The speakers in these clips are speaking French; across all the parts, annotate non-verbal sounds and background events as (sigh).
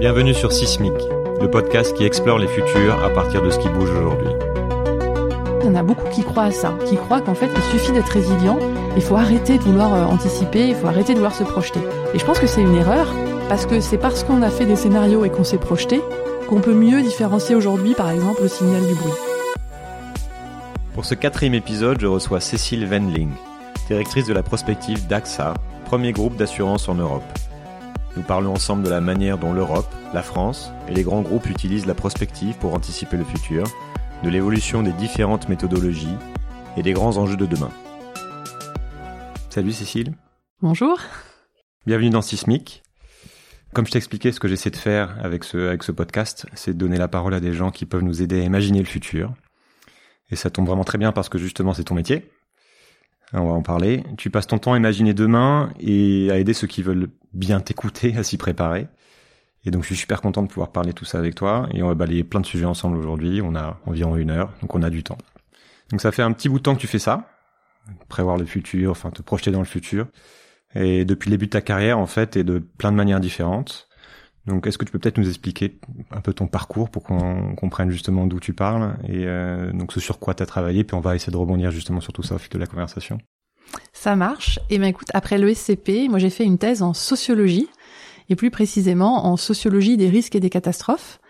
Bienvenue sur Sismic, le podcast qui explore les futurs à partir de ce qui bouge aujourd'hui. Il y en a beaucoup qui croient à ça, qui croient qu'en fait il suffit d'être résilient, il faut arrêter de vouloir euh, anticiper, il faut arrêter de vouloir se projeter. Et je pense que c'est une erreur, parce que c'est parce qu'on a fait des scénarios et qu'on s'est projeté qu'on peut mieux différencier aujourd'hui par exemple le signal du bruit. Pour ce quatrième épisode, je reçois Cécile Wendling, directrice de la prospective d'AXA, premier groupe d'assurance en Europe. Nous parlons ensemble de la manière dont l'Europe, la France et les grands groupes utilisent la prospective pour anticiper le futur, de l'évolution des différentes méthodologies et des grands enjeux de demain. Salut Cécile. Bonjour. Bienvenue dans Sismic. Comme je t'expliquais, ce que j'essaie de faire avec ce, avec ce podcast, c'est de donner la parole à des gens qui peuvent nous aider à imaginer le futur. Et ça tombe vraiment très bien parce que justement c'est ton métier. On va en parler. Tu passes ton temps à imaginer demain et à aider ceux qui veulent bien t'écouter, à s'y préparer. Et donc je suis super content de pouvoir parler tout ça avec toi. Et on va balayer plein de sujets ensemble aujourd'hui. On a environ une heure, donc on a du temps. Donc ça fait un petit bout de temps que tu fais ça. Prévoir le futur, enfin te projeter dans le futur. Et depuis le début de ta carrière, en fait, et de plein de manières différentes. Donc, est-ce que tu peux peut-être nous expliquer un peu ton parcours pour qu'on comprenne justement d'où tu parles et euh, donc ce sur quoi tu as travaillé, puis on va essayer de rebondir justement sur tout ça au fil de la conversation. Ça marche. Et eh ben écoute, après le SCP, moi j'ai fait une thèse en sociologie et plus précisément en sociologie des risques et des catastrophes.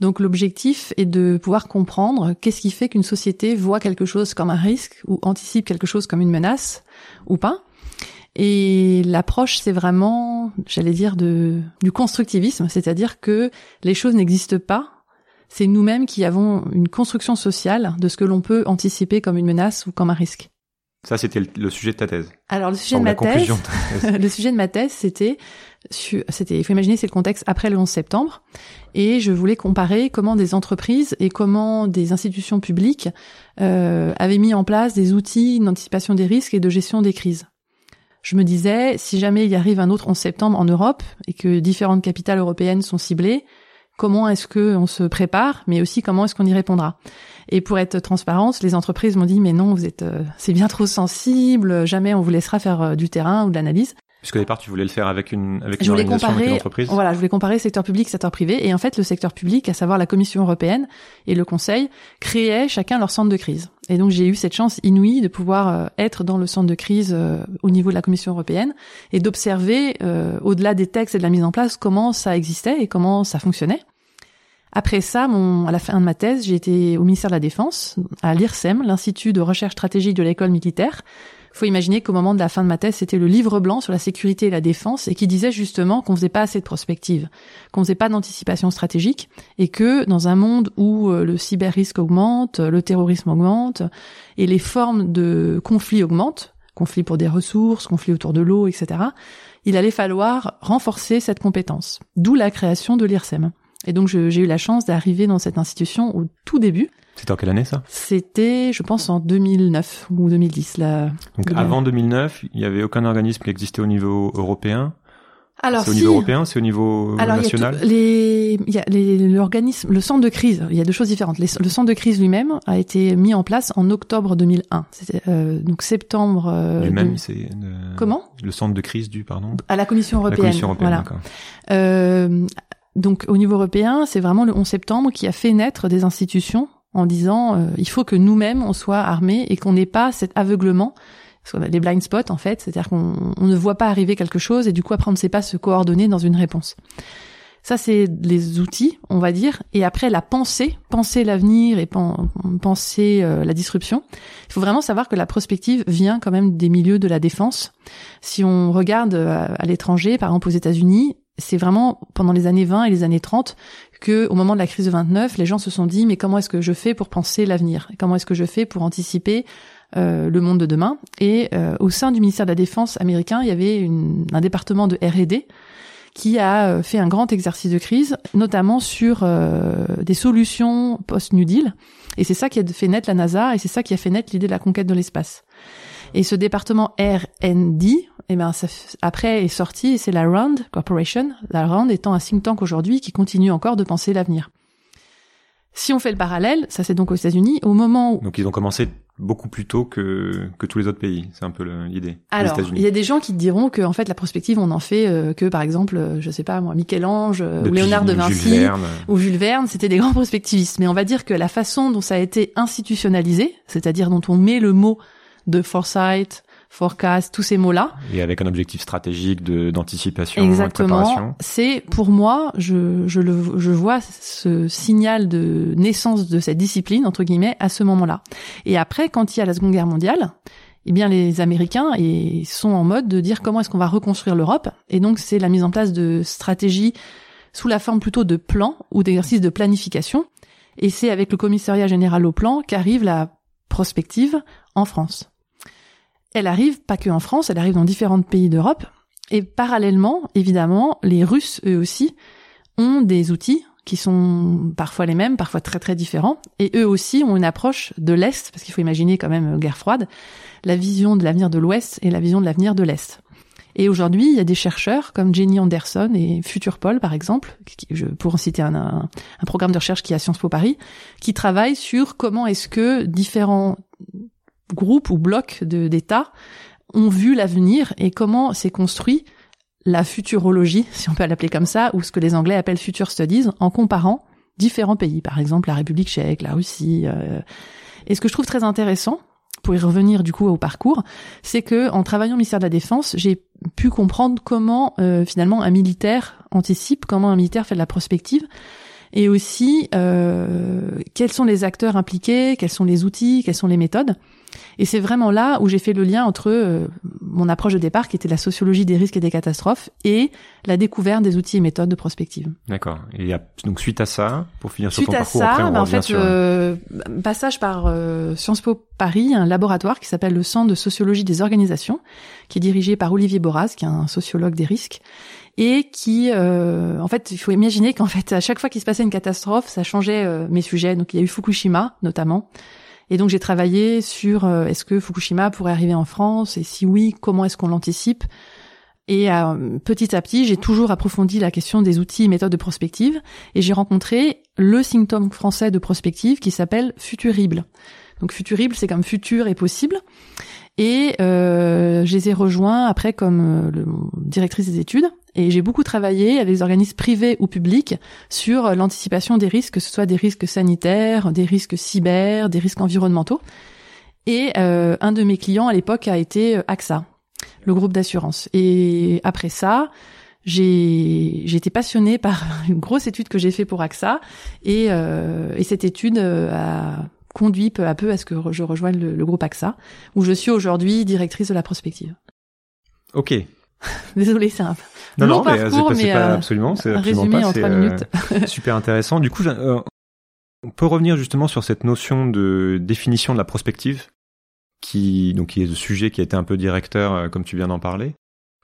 Donc l'objectif est de pouvoir comprendre qu'est-ce qui fait qu'une société voit quelque chose comme un risque ou anticipe quelque chose comme une menace ou pas et l'approche, c'est vraiment, j'allais dire, de, du constructivisme, c'est-à-dire que les choses n'existent pas. C'est nous-mêmes qui avons une construction sociale de ce que l'on peut anticiper comme une menace ou comme un risque. Ça, c'était le sujet de ta thèse. Alors, le sujet de ma (laughs) thèse, le sujet de ma thèse, c'était, c'était, il faut imaginer, c'est le contexte après le 11 septembre, et je voulais comparer comment des entreprises et comment des institutions publiques euh, avaient mis en place des outils d'anticipation des risques et de gestion des crises. Je me disais, si jamais il arrive un autre 11 septembre en Europe et que différentes capitales européennes sont ciblées, comment est-ce que on se prépare, mais aussi comment est-ce qu'on y répondra. Et pour être transparente, les entreprises m'ont dit mais non, vous êtes, euh, c'est bien trop sensible, jamais on vous laissera faire euh, du terrain ou de l'analyse. Puisqu'au départ, tu voulais le faire avec une, avec une organisation, comparer, avec une entreprise. Voilà, je voulais comparer secteur public, secteur privé. Et en fait, le secteur public, à savoir la Commission européenne et le Conseil, créaient chacun leur centre de crise. Et donc, j'ai eu cette chance inouïe de pouvoir euh, être dans le centre de crise euh, au niveau de la Commission européenne et d'observer, euh, au-delà des textes et de la mise en place, comment ça existait et comment ça fonctionnait. Après ça, mon, à la fin de ma thèse, j'ai été au ministère de la Défense, à l'IRSEM, l'Institut de recherche stratégique de l'école militaire, faut imaginer qu'au moment de la fin de ma thèse, c'était le livre blanc sur la sécurité et la défense et qui disait justement qu'on faisait pas assez de prospective, qu'on faisait pas d'anticipation stratégique et que dans un monde où euh, le cyber-risque augmente, le terrorisme augmente et les formes de conflits augmentent, conflits pour des ressources, conflits autour de l'eau, etc., il allait falloir renforcer cette compétence. D'où la création de l'IRSEM. Et donc j'ai eu la chance d'arriver dans cette institution au tout début c'était en quelle année ça? C'était, je pense, en 2009 ou 2010. Là. Donc avant 2009, il n'y avait aucun organisme qui existait au niveau européen? Alors, c'est au niveau européen, c'est au niveau Alors, national? Il y a l'organisme, le centre de crise. Il y a deux choses différentes. le centre de crise lui-même a été mis en place en octobre 2001. C'était euh, donc septembre. Euh, lui-même, c'est comment? Le centre de crise du pardon? À la Commission européenne. La Commission européenne, voilà. Donc au niveau européen, c'est vraiment le 11 septembre qui a fait naître des institutions en disant euh, il faut que nous-mêmes on soit armés et qu'on n'ait pas cet aveuglement parce qu'on a des blind spots en fait, c'est-à-dire qu'on ne voit pas arriver quelque chose et du coup après on ne sait pas se coordonner dans une réponse. Ça c'est les outils, on va dire, et après la pensée, penser l'avenir et penser euh, la disruption. Il faut vraiment savoir que la prospective vient quand même des milieux de la défense. Si on regarde euh, à l'étranger, par exemple aux États-Unis, c'est vraiment pendant les années 20 et les années 30 que au moment de la crise de 29, les gens se sont dit mais comment est-ce que je fais pour penser l'avenir? Comment est-ce que je fais pour anticiper euh, le monde de demain? Et euh, au sein du ministère de la Défense américain, il y avait un département de R&D qui a euh, fait un grand exercice de crise, notamment sur des solutions post-New Deal. Et c'est ça qui a fait naître la NASA et c'est ça qui a fait naître l'idée de la conquête de l'espace. Et ce département R&D, eh ben, ça, après est sorti et c'est la RAND Corporation, la RAND étant un think tank aujourd'hui qui continue encore de penser l'avenir. Si on fait le parallèle, ça c'est donc aux États-Unis, au moment où... Donc ils ont commencé beaucoup plus tôt que, que tous les autres pays. C'est un peu l'idée. Alors, il y a des gens qui te diront que en fait la prospective on en fait euh, que par exemple, euh, je sais pas moi, Michel-Ange ou Léonard de Vinci ou Jules Verne, c'était des (laughs) grands prospectivistes. Mais on va dire que la façon dont ça a été institutionnalisé, c'est-à-dire dont on met le mot de foresight, forecast, tous ces mots-là. Et avec un objectif stratégique de d'anticipation, Exactement. C'est pour moi, je je le je vois ce signal de naissance de cette discipline entre guillemets à ce moment-là. Et après, quand il y a la Seconde Guerre mondiale, eh bien les Américains et sont en mode de dire comment est-ce qu'on va reconstruire l'Europe. Et donc c'est la mise en place de stratégies sous la forme plutôt de plans ou d'exercices de planification. Et c'est avec le commissariat général au plan qu'arrive la prospective en France elle arrive pas que en France, elle arrive dans différents pays d'Europe. Et parallèlement, évidemment, les Russes, eux aussi, ont des outils qui sont parfois les mêmes, parfois très très différents. Et eux aussi ont une approche de l'Est, parce qu'il faut imaginer quand même euh, guerre froide, la vision de l'avenir de l'Ouest et la vision de l'avenir de l'Est. Et aujourd'hui, il y a des chercheurs comme Jenny Anderson et Futurpol, par exemple, je, pour en citer un, un, un, programme de recherche qui est à Sciences Po Paris, qui travaillent sur comment est-ce que différents groupes ou blocs d'États ont vu l'avenir et comment s'est construit la futurologie, si on peut l'appeler comme ça, ou ce que les Anglais appellent future studies, en comparant différents pays, par exemple la République tchèque, la Russie. Euh. Et ce que je trouve très intéressant, pour y revenir du coup au parcours, c'est que en travaillant au ministère de la Défense, j'ai pu comprendre comment euh, finalement un militaire anticipe, comment un militaire fait de la prospective, et aussi euh, quels sont les acteurs impliqués, quels sont les outils, quelles sont les méthodes. Et c'est vraiment là où j'ai fait le lien entre euh, mon approche de départ, qui était la sociologie des risques et des catastrophes, et la découverte des outils et méthodes de prospective. D'accord. Et donc suite à ça, pour finir sur ton parcours, ça, après on bah, en fait, euh, passage par euh, Sciences Po Paris, un laboratoire qui s'appelle le Centre de sociologie des organisations, qui est dirigé par Olivier Boraz, qui est un sociologue des risques, et qui, euh, en fait, il faut imaginer qu'en fait, à chaque fois qu'il se passait une catastrophe, ça changeait mes sujets. Donc il y a eu Fukushima, notamment. Et donc j'ai travaillé sur euh, est-ce que Fukushima pourrait arriver en France? Et si oui, comment est-ce qu'on l'anticipe? Et euh, petit à petit, j'ai toujours approfondi la question des outils et méthodes de prospective et j'ai rencontré le symptôme français de prospective qui s'appelle Futurible. Donc Futurible, c'est comme futur et possible. Et euh, je les ai rejoints après comme euh, directrice des études. Et j'ai beaucoup travaillé avec des organismes privés ou publics sur l'anticipation des risques, que ce soit des risques sanitaires, des risques cyber, des risques environnementaux. Et euh, un de mes clients à l'époque a été AXA, le groupe d'assurance. Et après ça, j'ai été passionnée par (laughs) une grosse étude que j'ai fait pour AXA et, euh, et cette étude a conduit peu à peu à ce que je rejoigne le, groupe AXA, où je suis aujourd'hui directrice de la prospective. Ok. (laughs) Désolée, c'est un non, long non, mais c'est pas euh, absolument, c'est absolument pas, en minutes. Euh, (laughs) super intéressant. Du coup, euh, on peut revenir justement sur cette notion de définition de la prospective, qui donc qui est le sujet qui a été un peu directeur, comme tu viens d'en parler.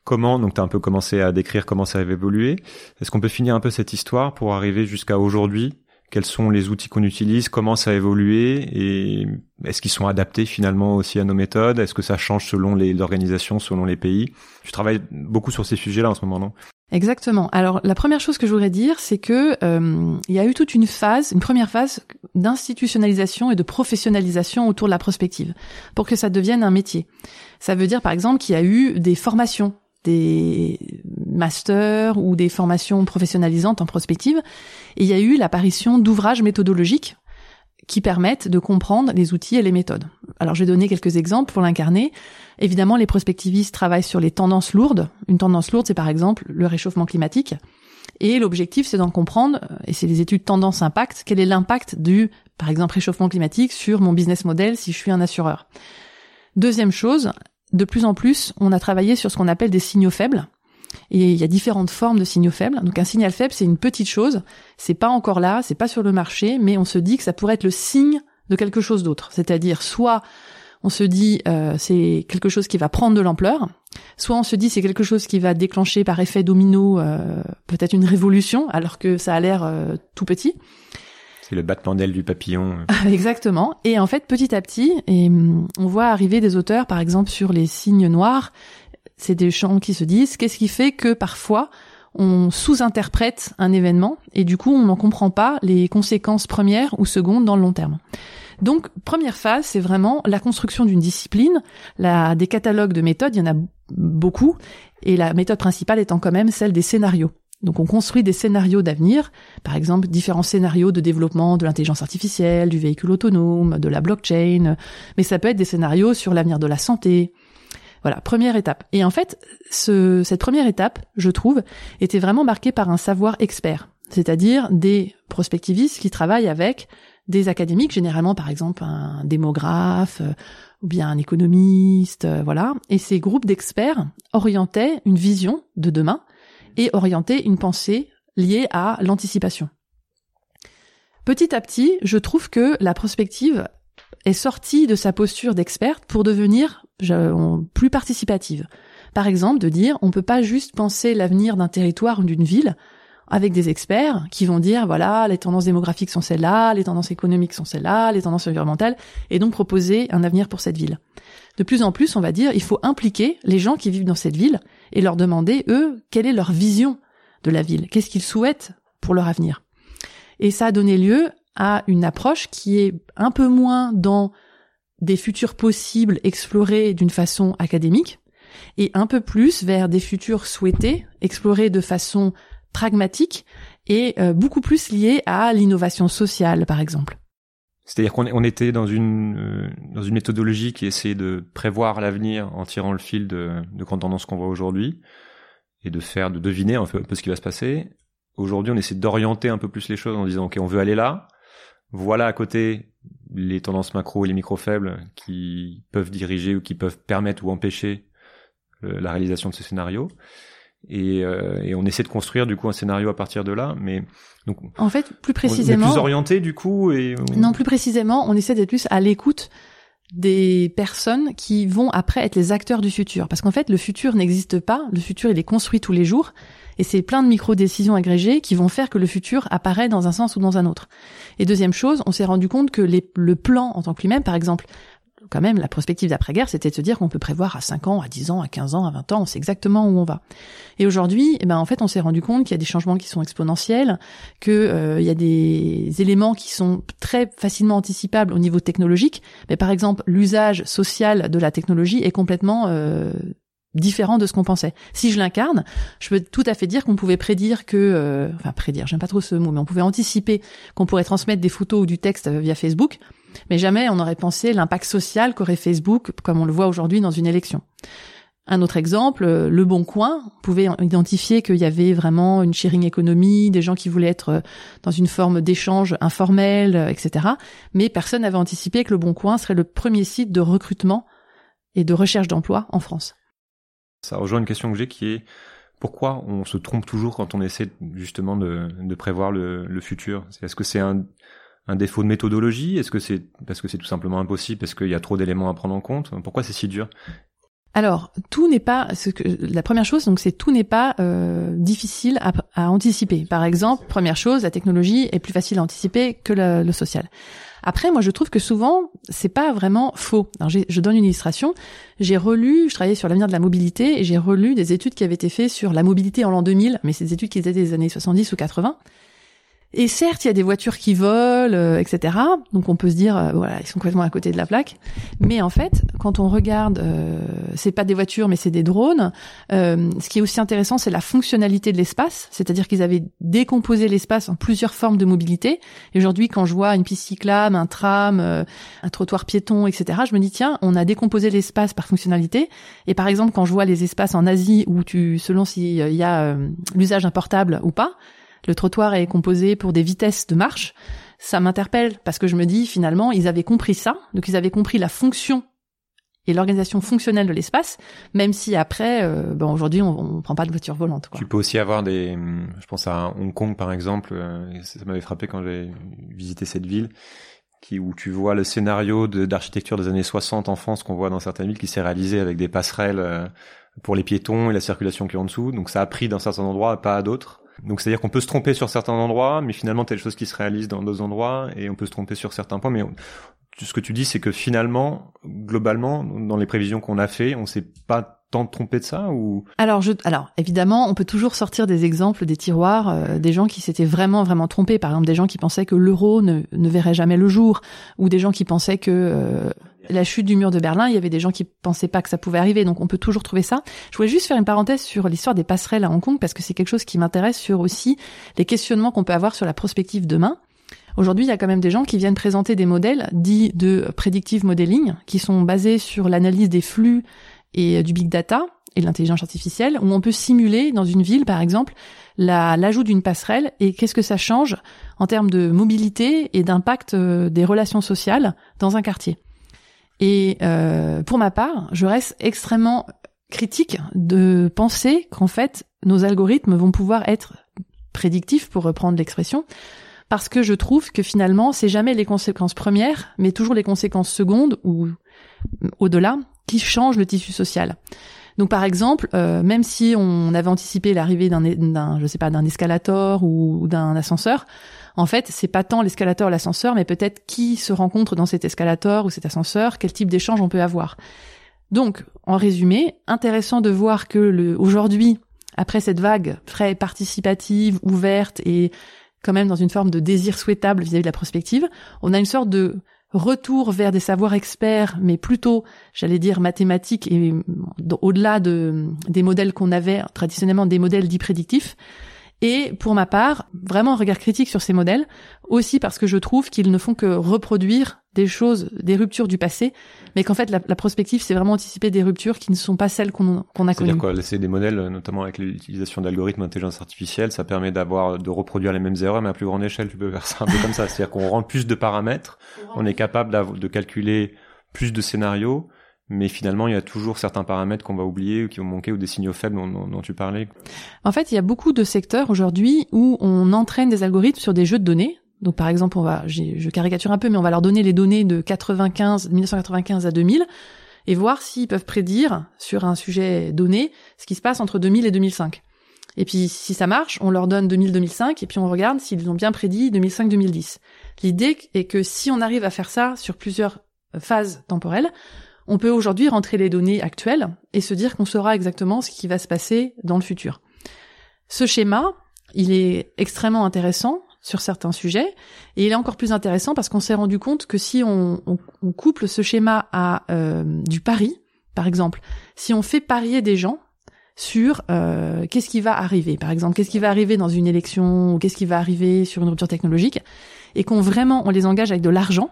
Comment, donc tu as un peu commencé à décrire comment ça avait évolué. Est-ce qu'on peut finir un peu cette histoire pour arriver jusqu'à aujourd'hui quels sont les outils qu'on utilise, comment ça a évolué et est-ce qu'ils sont adaptés finalement aussi à nos méthodes? Est-ce que ça change selon les organisations, selon les pays? Je travaille beaucoup sur ces sujets-là en ce moment, non? Exactement. Alors la première chose que je voudrais dire, c'est que euh, il y a eu toute une phase, une première phase d'institutionnalisation et de professionnalisation autour de la prospective pour que ça devienne un métier. Ça veut dire par exemple qu'il y a eu des formations des masters ou des formations professionnalisantes en prospective. Et il y a eu l'apparition d'ouvrages méthodologiques qui permettent de comprendre les outils et les méthodes. Alors je vais donner quelques exemples pour l'incarner. Évidemment, les prospectivistes travaillent sur les tendances lourdes. Une tendance lourde, c'est par exemple le réchauffement climatique. Et l'objectif, c'est d'en comprendre, et c'est les études tendance impact, quel est l'impact du, par exemple, réchauffement climatique sur mon business model si je suis un assureur. Deuxième chose, de plus en plus, on a travaillé sur ce qu'on appelle des signaux faibles. Et il y a différentes formes de signaux faibles. Donc un signal faible, c'est une petite chose. C'est pas encore là, c'est pas sur le marché, mais on se dit que ça pourrait être le signe de quelque chose d'autre. C'est-à-dire soit on se dit euh, c'est quelque chose qui va prendre de l'ampleur, soit on se dit c'est quelque chose qui va déclencher par effet domino euh, peut-être une révolution alors que ça a l'air euh, tout petit. C'est le battement d'aile du papillon. (laughs) Exactement. Et en fait, petit à petit, et hum, on voit arriver des auteurs, par exemple sur les signes noirs, c'est des gens qui se disent qu'est-ce qui fait que parfois on sous-interprète un événement et du coup on n'en comprend pas les conséquences premières ou secondes dans le long terme. Donc, première phase, c'est vraiment la construction d'une discipline, des catalogues de méthodes, il y en a beaucoup, et la méthode principale étant quand même celle des scénarios. Donc on construit des scénarios d'avenir, par exemple différents scénarios de développement de l'intelligence artificielle, du véhicule autonome, de la blockchain, mais ça peut être des scénarios sur l'avenir de la santé. Voilà, première étape. Et en fait, ce, cette première étape, je trouve, était vraiment marquée par un savoir expert, c'est-à-dire des prospectivistes qui travaillent avec des académiques, généralement par exemple un démographe euh, ou bien un économiste, euh, voilà. Et ces groupes d'experts orientaient une vision de demain et orientaient une pensée liée à l'anticipation. Petit à petit, je trouve que la prospective est sortie de sa posture d'experte pour devenir plus participative. Par exemple, de dire on peut pas juste penser l'avenir d'un territoire ou d'une ville avec des experts qui vont dire voilà les tendances démographiques sont celles-là, les tendances économiques sont celles-là, les tendances environnementales et donc proposer un avenir pour cette ville. De plus en plus, on va dire il faut impliquer les gens qui vivent dans cette ville et leur demander eux quelle est leur vision de la ville, qu'est-ce qu'ils souhaitent pour leur avenir? Et ça a donné lieu à une approche qui est un peu moins dans des futurs possibles explorés d'une façon académique et un peu plus vers des futurs souhaités explorés de façon pragmatique et euh, beaucoup plus lié à l'innovation sociale, par exemple. C'est-à-dire qu'on était dans une euh, dans une méthodologie qui essayait de prévoir l'avenir en tirant le fil de, de grandes tendances qu'on voit aujourd'hui et de faire de deviner un peu, ce qui va se passer. Aujourd'hui, on essaie d'orienter un peu plus les choses en disant ok, on veut aller là. Voilà à côté les tendances macro et les micro faibles qui peuvent diriger ou qui peuvent permettre ou empêcher la réalisation de ce scénario. Et, euh, et, on essaie de construire du coup un scénario à partir de là mais donc en fait plus précisément on est plus orienté du coup et non plus précisément on essaie d'être plus à l'écoute des personnes qui vont après être les acteurs du futur. Parce qu'en fait le futur n'existe pas. Le futur il est construit tous les jours et c'est plein de micro-décisions agrégées qui vont faire que le futur apparaît dans un sens ou dans un autre. Et deuxième chose, on s'est rendu compte que le plan en tant que lui-même, par exemple, quand même, la prospective d'après-guerre, c'était de se dire qu'on peut prévoir à 5 ans, à 10 ans, à 15 ans, à 20 ans, on sait exactement où on va. Et aujourd'hui, eh ben, en fait, on s'est rendu compte qu'il y a des changements qui sont exponentiels, qu'il euh, y a des éléments qui sont très facilement anticipables au niveau technologique. Mais par exemple, l'usage social de la technologie est complètement euh, différent de ce qu'on pensait. Si je l'incarne, je peux tout à fait dire qu'on pouvait prédire que, euh, enfin prédire, j'aime pas trop ce mot, mais on pouvait anticiper qu'on pourrait transmettre des photos ou du texte via Facebook mais jamais on n'aurait pensé l'impact social qu'aurait Facebook, comme on le voit aujourd'hui dans une élection. Un autre exemple, euh, Le Bon Coin pouvait identifier qu'il y avait vraiment une sharing économie, des gens qui voulaient être euh, dans une forme d'échange informel, euh, etc. Mais personne n'avait anticipé que Le Bon Coin serait le premier site de recrutement et de recherche d'emploi en France. Ça rejoint une question que j'ai qui est pourquoi on se trompe toujours quand on essaie justement de, prévoir le, futur? Est-ce que c'est un, défaut de méthodologie? Est-ce que c'est parce que c'est tout simplement impossible, parce qu'il y a trop d'éléments à prendre en compte? Pourquoi c'est si dur? Alors, tout n'est pas ce que la première chose, donc c'est tout n'est pas euh, difficile à, anticiper. Par exemple, première chose, la technologie est plus facile à anticiper que le social. Après, moi, je trouve que souvent, c'est pas vraiment faux. Alors, je donne une illustration. J'ai relu, je travaillais sur l'avenir de la mobilité, et j'ai relu des études qui avaient été faites sur la mobilité en l'an 2000, mais c'est des études qui étaient des années 70 ou 80. Et certes, il y a des voitures qui volent, euh, etc. Donc on peut se dire, euh, voilà, ils sont complètement à côté de la plaque. Mais en fait, quand on regarde, euh, c'est pas des voitures, mais c'est des drones. Euh, ce qui est aussi intéressant, c'est la fonctionnalité de l'espace. C'est-à-dire qu'ils avaient décomposé l'espace en plusieurs formes de mobilité. Et aujourd'hui, quand je vois une piste cyclable, un tram, un trottoir piéton, etc., je me dis tiens, on a décomposé l'espace par fonctionnalité. Et par exemple, quand je vois les espaces en Asie où tu, selon s'il y a l'usage d'un portable ou pas le trottoir est composé pour des vitesses de marche, ça m'interpelle parce que je me dis finalement ils avaient compris ça, donc ils avaient compris la fonction et l'organisation fonctionnelle de l'espace, même si après, euh, bon aujourd'hui on, on prend pas de voiture volante. Quoi. Tu peux aussi avoir des, je pense à Hong Kong par exemple, euh, ça m'avait frappé quand j'ai visité cette ville, qui où tu vois le scénario d'architecture des années 60 en France qu'on voit dans certaines villes qui s'est réalisé avec des passerelles euh, pour les piétons et la circulation qui est en dessous. Donc ça a pris dans certains endroits, pas à d'autres. Donc c'est-à-dire qu'on peut se tromper sur certains endroits, mais finalement telle chose qui se réalise dans d'autres endroits, et on peut se tromper sur certains points. Mais ce que tu dis, c'est que finalement, globalement, dans les prévisions qu'on a fait, on s'est pas tant trompé de ça ou? Alors, je, alors évidemment, on peut toujours sortir des exemples des tiroirs, euh, des gens qui s'étaient vraiment vraiment trompés. Par exemple, des gens qui pensaient que l'euro ne, ne verrait jamais le jour, ou des gens qui pensaient que euh, la chute du mur de Berlin, il y avait des gens qui pensaient pas que ça pouvait arriver. Donc, on peut toujours trouver ça. Je voulais juste faire une parenthèse sur l'histoire des passerelles à Hong Kong parce que c'est quelque chose qui m'intéresse sur aussi les questionnements qu'on peut avoir sur la prospective demain. Aujourd'hui, il y a quand même des gens qui viennent présenter des modèles dits de predictive modeling, qui sont basés sur l'analyse des flux et du big data et de l'intelligence artificielle, où on peut simuler dans une ville, par exemple, l'ajout d'une passerelle et qu'est-ce que ça change en termes de mobilité et d'impact euh, des relations sociales dans un quartier. Et euh, pour ma part, je reste extrêmement critique de penser qu'en fait, nos algorithmes vont pouvoir être prédictifs, pour reprendre l'expression, parce que je trouve que finalement, c'est jamais les conséquences premières, mais toujours les conséquences secondes ou au-delà qui changent le tissu social. Donc par exemple, euh, même si on avait anticipé l'arrivée d'un, je sais pas, d'un escalator ou d'un ascenseur, en fait, c'est pas tant l'escalator, l'ascenseur, mais peut-être qui se rencontre dans cet escalator ou cet ascenseur, quel type d'échange on peut avoir. Donc, en résumé, intéressant de voir que le, aujourd'hui, après cette vague très participative, ouverte et quand même dans une forme de désir souhaitable vis-à-vis de la prospective, on a une sorte de retour vers des savoirs experts, mais plutôt, j'allais dire, mathématiques et au-delà de, des modèles qu'on avait traditionnellement, des modèles dits prédictifs, et pour ma part, vraiment un regard critique sur ces modèles, aussi parce que je trouve qu'ils ne font que reproduire des choses, des ruptures du passé, mais qu'en fait la, prospective, c'est vraiment anticiper des ruptures qui ne sont pas celles qu'on a connues. C'est-à-dire quoi C'est des modèles, notamment avec l'utilisation d'algorithmes d'intelligence artificielle, ça permet d'avoir de reproduire les mêmes erreurs, mais à plus grande échelle. Tu peux faire ça un peu comme ça, c'est-à-dire qu'on rend plus de paramètres, on est capable de calculer plus de scénarios mais finalement, il y a toujours certains paramètres qu'on va oublier ou qui vont manquer ou des signaux faibles dont, tu parlais. En fait, il y a beaucoup de secteurs aujourd'hui où on entraîne des algorithmes sur des jeux de données. Donc, par exemple, on va, je caricature un peu, mais on va leur donner les données de 95, 1995 à 2000 et voir s'ils peuvent prédire sur un sujet donné ce qui se passe entre 2000 et 2005. Et puis, si ça marche, on leur donne 2000-2005 et puis on regarde s'ils ont bien prédit 2005-2010. L'idée est que si on arrive à faire ça sur plusieurs phases temporelles, on peut aujourd'hui rentrer les données actuelles et se dire qu'on saura exactement ce qui va se passer dans le futur. Ce schéma, il est extrêmement intéressant sur certains sujets et il est encore plus intéressant parce qu'on s'est rendu compte que si on, couple ce schéma à euh, du pari, par exemple, si on fait parier des gens sur euh, qu'est-ce qui va arriver, par exemple, qu'est-ce qui va arriver dans une élection ou qu'est-ce qui va arriver sur une rupture technologique, et qu'on vraiment on les engage avec de l'argent,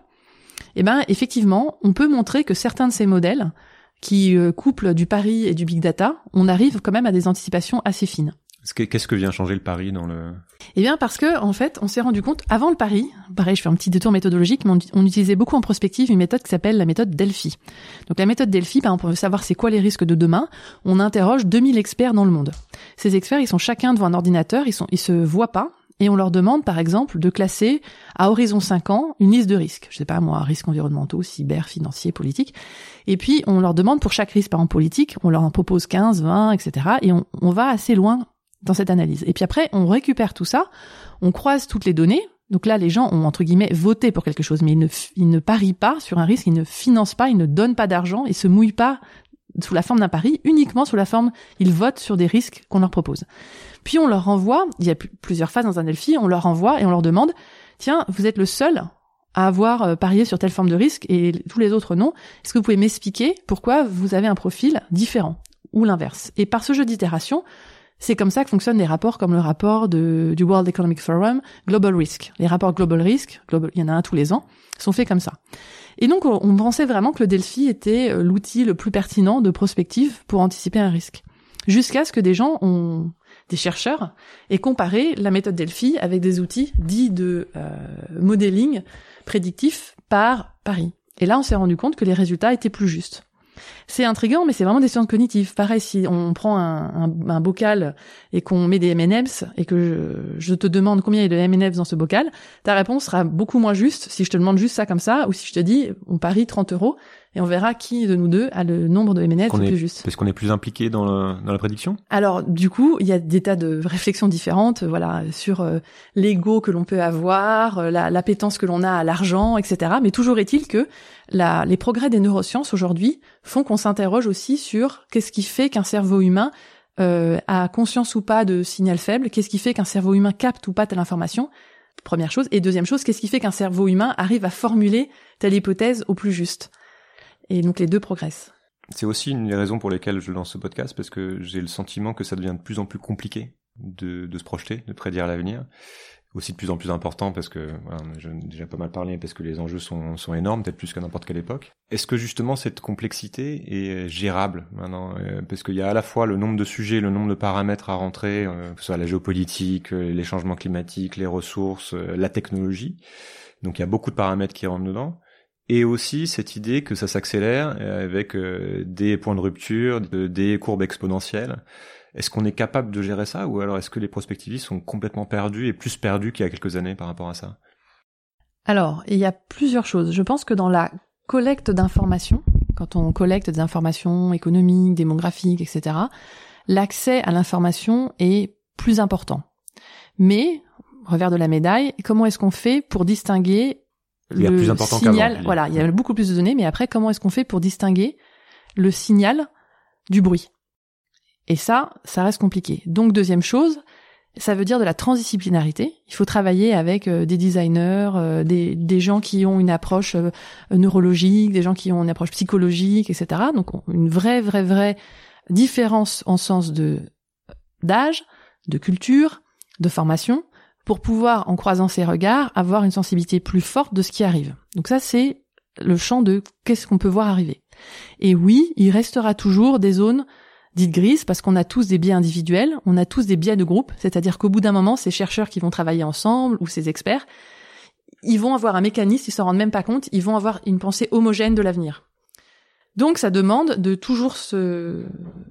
eh ben effectivement, on peut montrer que certains de ces modèles qui euh, couplent du pari et du big data, on arrive quand même à des anticipations assez fines. Qu'est-ce que vient changer le pari dans le Eh bien parce que en fait, on s'est rendu compte avant le pari, pareil, je fais un petit détour méthodologique, mais on, utilisait beaucoup en prospective une méthode qui s'appelle la méthode Delphi. Donc la méthode Delphi, exemple, on veut savoir c'est quoi les risques de demain, on interroge 2000 experts dans le monde. Ces experts, ils sont chacun devant un ordinateur, ils sont ils se voient pas, et on leur demande par exemple de classer à horizon 5 ans une liste de risques. Je sais pas moi, risques environnementaux, cyber, financiers, politiques. Et puis on leur demande pour chaque risque par exemple politique, on leur en propose 15, 20, etc. Et on, va assez loin dans cette analyse. Et puis après, on récupère tout ça, on croise toutes les données. Donc là, les gens ont entre guillemets voté pour quelque chose, mais ils ne, ils ne parient pas sur un risque, ils ne financent pas, ils ne donnent pas d'argent, ils se mouillent pas sous la forme d'un pari, uniquement sous la forme, ils votent sur des risques qu'on leur propose. Puis on leur renvoie, il y a plusieurs phases dans un Delphi, on leur renvoie et on leur demande, tiens, vous êtes le seul à avoir euh, parié sur telle forme de risque et tous les autres non. Est-ce que vous pouvez m'expliquer pourquoi vous avez un profil différent ou l'inverse? Et par ce jeu d'itération, c'est comme ça que fonctionnent les rapports comme le rapport du World Economic Forum, Global Risk. Les rapports Global Risk, il y en a un tous les ans, sont faits comme ça. Et donc on pensait vraiment que le Delphi était euh, l'outil le plus pertinent de prospective pour anticiper un risque. Jusqu'à ce que des gens ont des chercheurs et comparer la méthode Delphi avec des outils dits de euh, modeling prédictif par Paris. Et là, on s'est rendu compte que les résultats étaient plus justes. C'est intriguant, mais c'est vraiment des sciences cognitives. Pareil, si on prend un, bocal et qu'on met des M&M's et que je, je, te demande combien il y a de M&M's dans ce bocal, ta réponse sera beaucoup moins juste si je te demande juste ça comme ça ou si je te dis on parie 30 euros et on verra qui de nous deux a le nombre de MNS le plus juste. Parce qu'on est plus impliqué dans, dans la prédiction? Alors du coup, il y a des tas de réflexions différentes, voilà, sur euh, l'ego que l'on peut avoir, euh, l'appétence que l'on a à l'argent, etc. Mais toujours est-il que la, les progrès des neurosciences aujourd'hui font qu'on s'interroge aussi sur qu'est-ce qui fait qu'un cerveau humain euh, a conscience ou pas de signal faible, qu'est-ce qui fait qu'un cerveau humain capte ou pas telle information, première chose. Et deuxième chose, qu'est-ce qui fait qu'un cerveau humain arrive à formuler telle hypothèse au plus juste? Et donc les deux progressent. C'est aussi une des raisons pour lesquelles je lance ce podcast, parce que j'ai le sentiment que ça devient de plus en plus compliqué de, de se projeter, de prédire l'avenir. Aussi de plus en plus important parce que, voilà, j'ai déjà pas mal parlé, parce que les enjeux sont, sont énormes, peut-être plus qu'à n'importe quelle époque. Est-ce que justement cette complexité est gérable maintenant euh, Parce qu'il y a à la fois le nombre de sujets, le nombre de paramètres à rentrer, euh, que ce soit la géopolitique, euh, les changements climatiques, les ressources, la technologie. Donc il y a beaucoup de paramètres qui rentrent dedans et aussi cette idée que ça s'accélère euh, avec euh, des points de rupture, des courbes exponentielles. Est-ce qu'on est capable de gérer ça ou alors est-ce que les prospectivistes sont complètement perdus et plus perdus qu'il y a quelques années par rapport à ça? Alors, il y a plusieurs choses. Je pense que dans la collecte d'informations, quand on collecte des informations économiques, démographiques, etc., l'accès à l'information est plus important. Mais, revers de la médaille, comment est-ce qu'on fait pour distinguer il y a plus important signal, voilà, il y a beaucoup plus de données, mais après, comment est-ce qu'on fait pour distinguer le signal du bruit? Et ça, ça reste compliqué. Donc, deuxième chose, ça veut dire de la transdisciplinarité. Il faut travailler avec euh, des designers, euh, des, des, gens qui ont une approche euh, neurologique, des gens qui ont une approche psychologique, etc. Donc, une vraie, vraie, vraie différence en sens de d'âge, de culture, de formation, pour pouvoir, en croisant ses regards, avoir une sensibilité plus forte de ce qui arrive. Donc ça, c'est le champ de qu'est-ce qu'on peut voir arriver. Et oui, il restera toujours des zones dites grises parce qu'on a tous des biais individuels, on a tous des biais de groupe, c'est-à-dire qu'au bout d'un moment, ces chercheurs qui vont travailler ensemble ou ces experts, ils vont avoir un mécanisme, ils s'en rendent même pas compte, ils vont avoir une pensée homogène de l'avenir. Donc ça demande de toujours se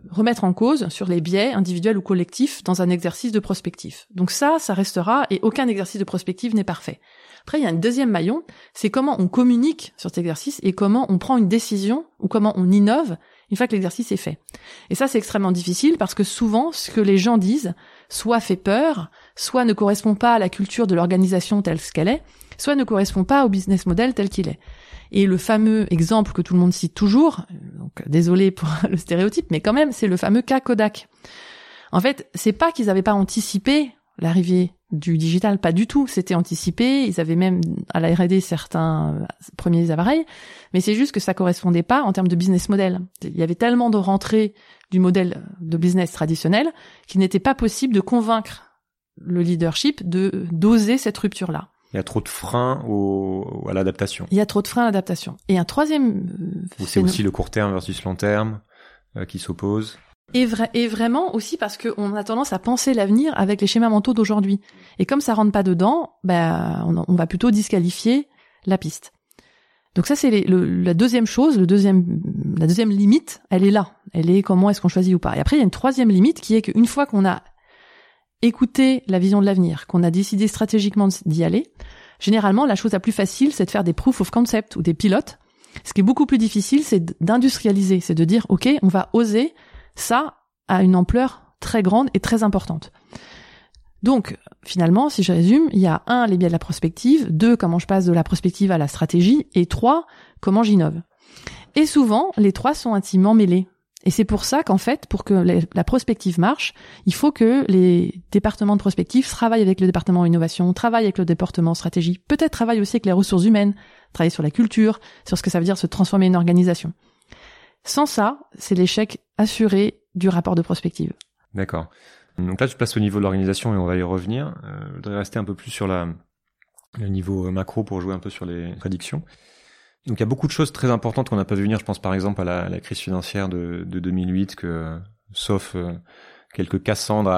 remettre en cause sur les biais individuels ou collectifs dans un exercice de prospective. Donc ça, ça restera et aucun exercice de prospective n'est parfait. Après, il y a un deuxième maillon, c'est comment on communique sur cet exercice et comment on prend une décision ou comment on innove une fois que l'exercice est fait. Et ça, c'est extrêmement difficile parce que souvent, ce que les gens disent soit fait peur, soit ne correspond pas à la culture de l'organisation telle qu'elle est, soit ne correspond pas au business model tel qu'il est. Et le fameux exemple que tout le monde cite toujours, donc désolé pour (laughs) le stéréotype, mais quand même, c'est le fameux cas Kodak. En fait, c'est pas qu'ils n'avaient pas anticipé l'arrivée du digital, pas du tout. C'était anticipé. Ils avaient même à la R&D certains euh, premiers appareils, mais c'est juste que ça correspondait pas en termes de business model. Il y avait tellement de rentrées du modèle de business traditionnel qu'il n'était pas possible de convaincre le leadership de d'oser cette rupture-là. Il y a trop de freins au, à l'adaptation. Il y a trop de freins à l'adaptation. Et un troisième... Euh, c'est aussi le court terme versus long terme euh, qui s'opposent. Et, vraiment aussi parce qu'on a tendance à penser l'avenir avec les schémas mentaux d'aujourd'hui. Et comme ça rentre pas dedans, ben on, va plutôt disqualifier la piste. Donc ça c'est la deuxième chose, le deuxième, la deuxième limite, elle est là. Elle est comment est-ce qu'on choisit ou pas. Et après il y a une troisième limite qui est qu'une fois qu'on a écouter la vision de l'avenir, qu'on a décidé stratégiquement d'y aller, généralement, la chose la plus facile, c'est de faire des proof of concept ou des pilotes. Ce qui est beaucoup plus difficile, c'est d'industrialiser, c'est de dire, OK, on va oser ça à une ampleur très grande et très importante. Donc, finalement, si je résume, il y a un, les biais de la prospective, deux, comment je passe de la prospective à la stratégie, et trois, comment j'innove. Et souvent, les trois sont intimement mêlés. Et c'est pour ça qu'en fait, pour que la prospective marche, il faut que les départements de prospective travaillent avec le département innovation, travaillent avec le département stratégie, peut-être travaillent aussi avec les ressources humaines, travaillent sur la culture, sur ce que ça veut dire se transformer en organisation. Sans ça, c'est l'échec assuré du rapport de prospective. D'accord. Donc là, tu places au niveau de l'organisation et on va y revenir. Euh, je voudrais rester un peu plus sur le niveau macro pour jouer un peu sur les prédictions. Donc il y a beaucoup de choses très importantes qu'on n'a pas vu venir. Je pense par exemple à la, crise financière de, de, 2008 que, sauf euh, quelques Cassandres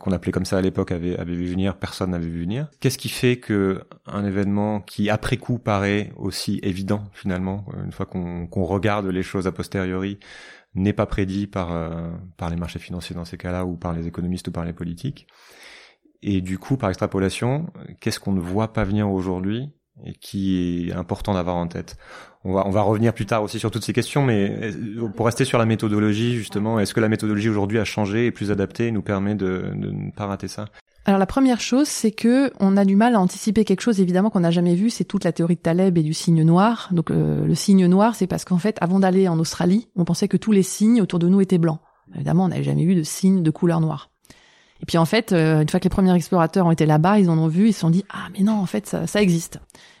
qu'on appelait comme ça à l'époque avaient, vu venir, personne n'avait vu venir. Qu'est-ce qui fait que un événement qui après coup paraît aussi évident finalement, une fois qu'on regarde les choses a posteriori, n'est pas prédit par euh, par les marchés financiers dans ces cas-là ou par les économistes ou par les politiques? Et du coup, par extrapolation, qu'est-ce qu'on ne voit pas venir aujourd'hui et qui est important d'avoir en tête? On va, on va revenir plus tard aussi sur toutes ces questions, mais pour rester sur la méthodologie, justement, est-ce que la méthodologie aujourd'hui a changé et plus adaptée nous permet de, de ne pas rater ça? Alors la première chose, c'est que on a du mal à anticiper quelque chose évidemment qu'on n'a jamais vu, c'est toute la théorie de Taleb et du signe noir. Donc euh, le signe noir, c'est parce qu'en fait, avant d'aller en Australie, on pensait que tous les signes autour de nous étaient blancs. Évidemment, on n'avait jamais vu de signe de couleur noire. Et puis en fait, euh, une fois que les premiers explorateurs ont été là-bas, ils en ont vu, ils se sont dit ah mais non, en fait ça, ça existe.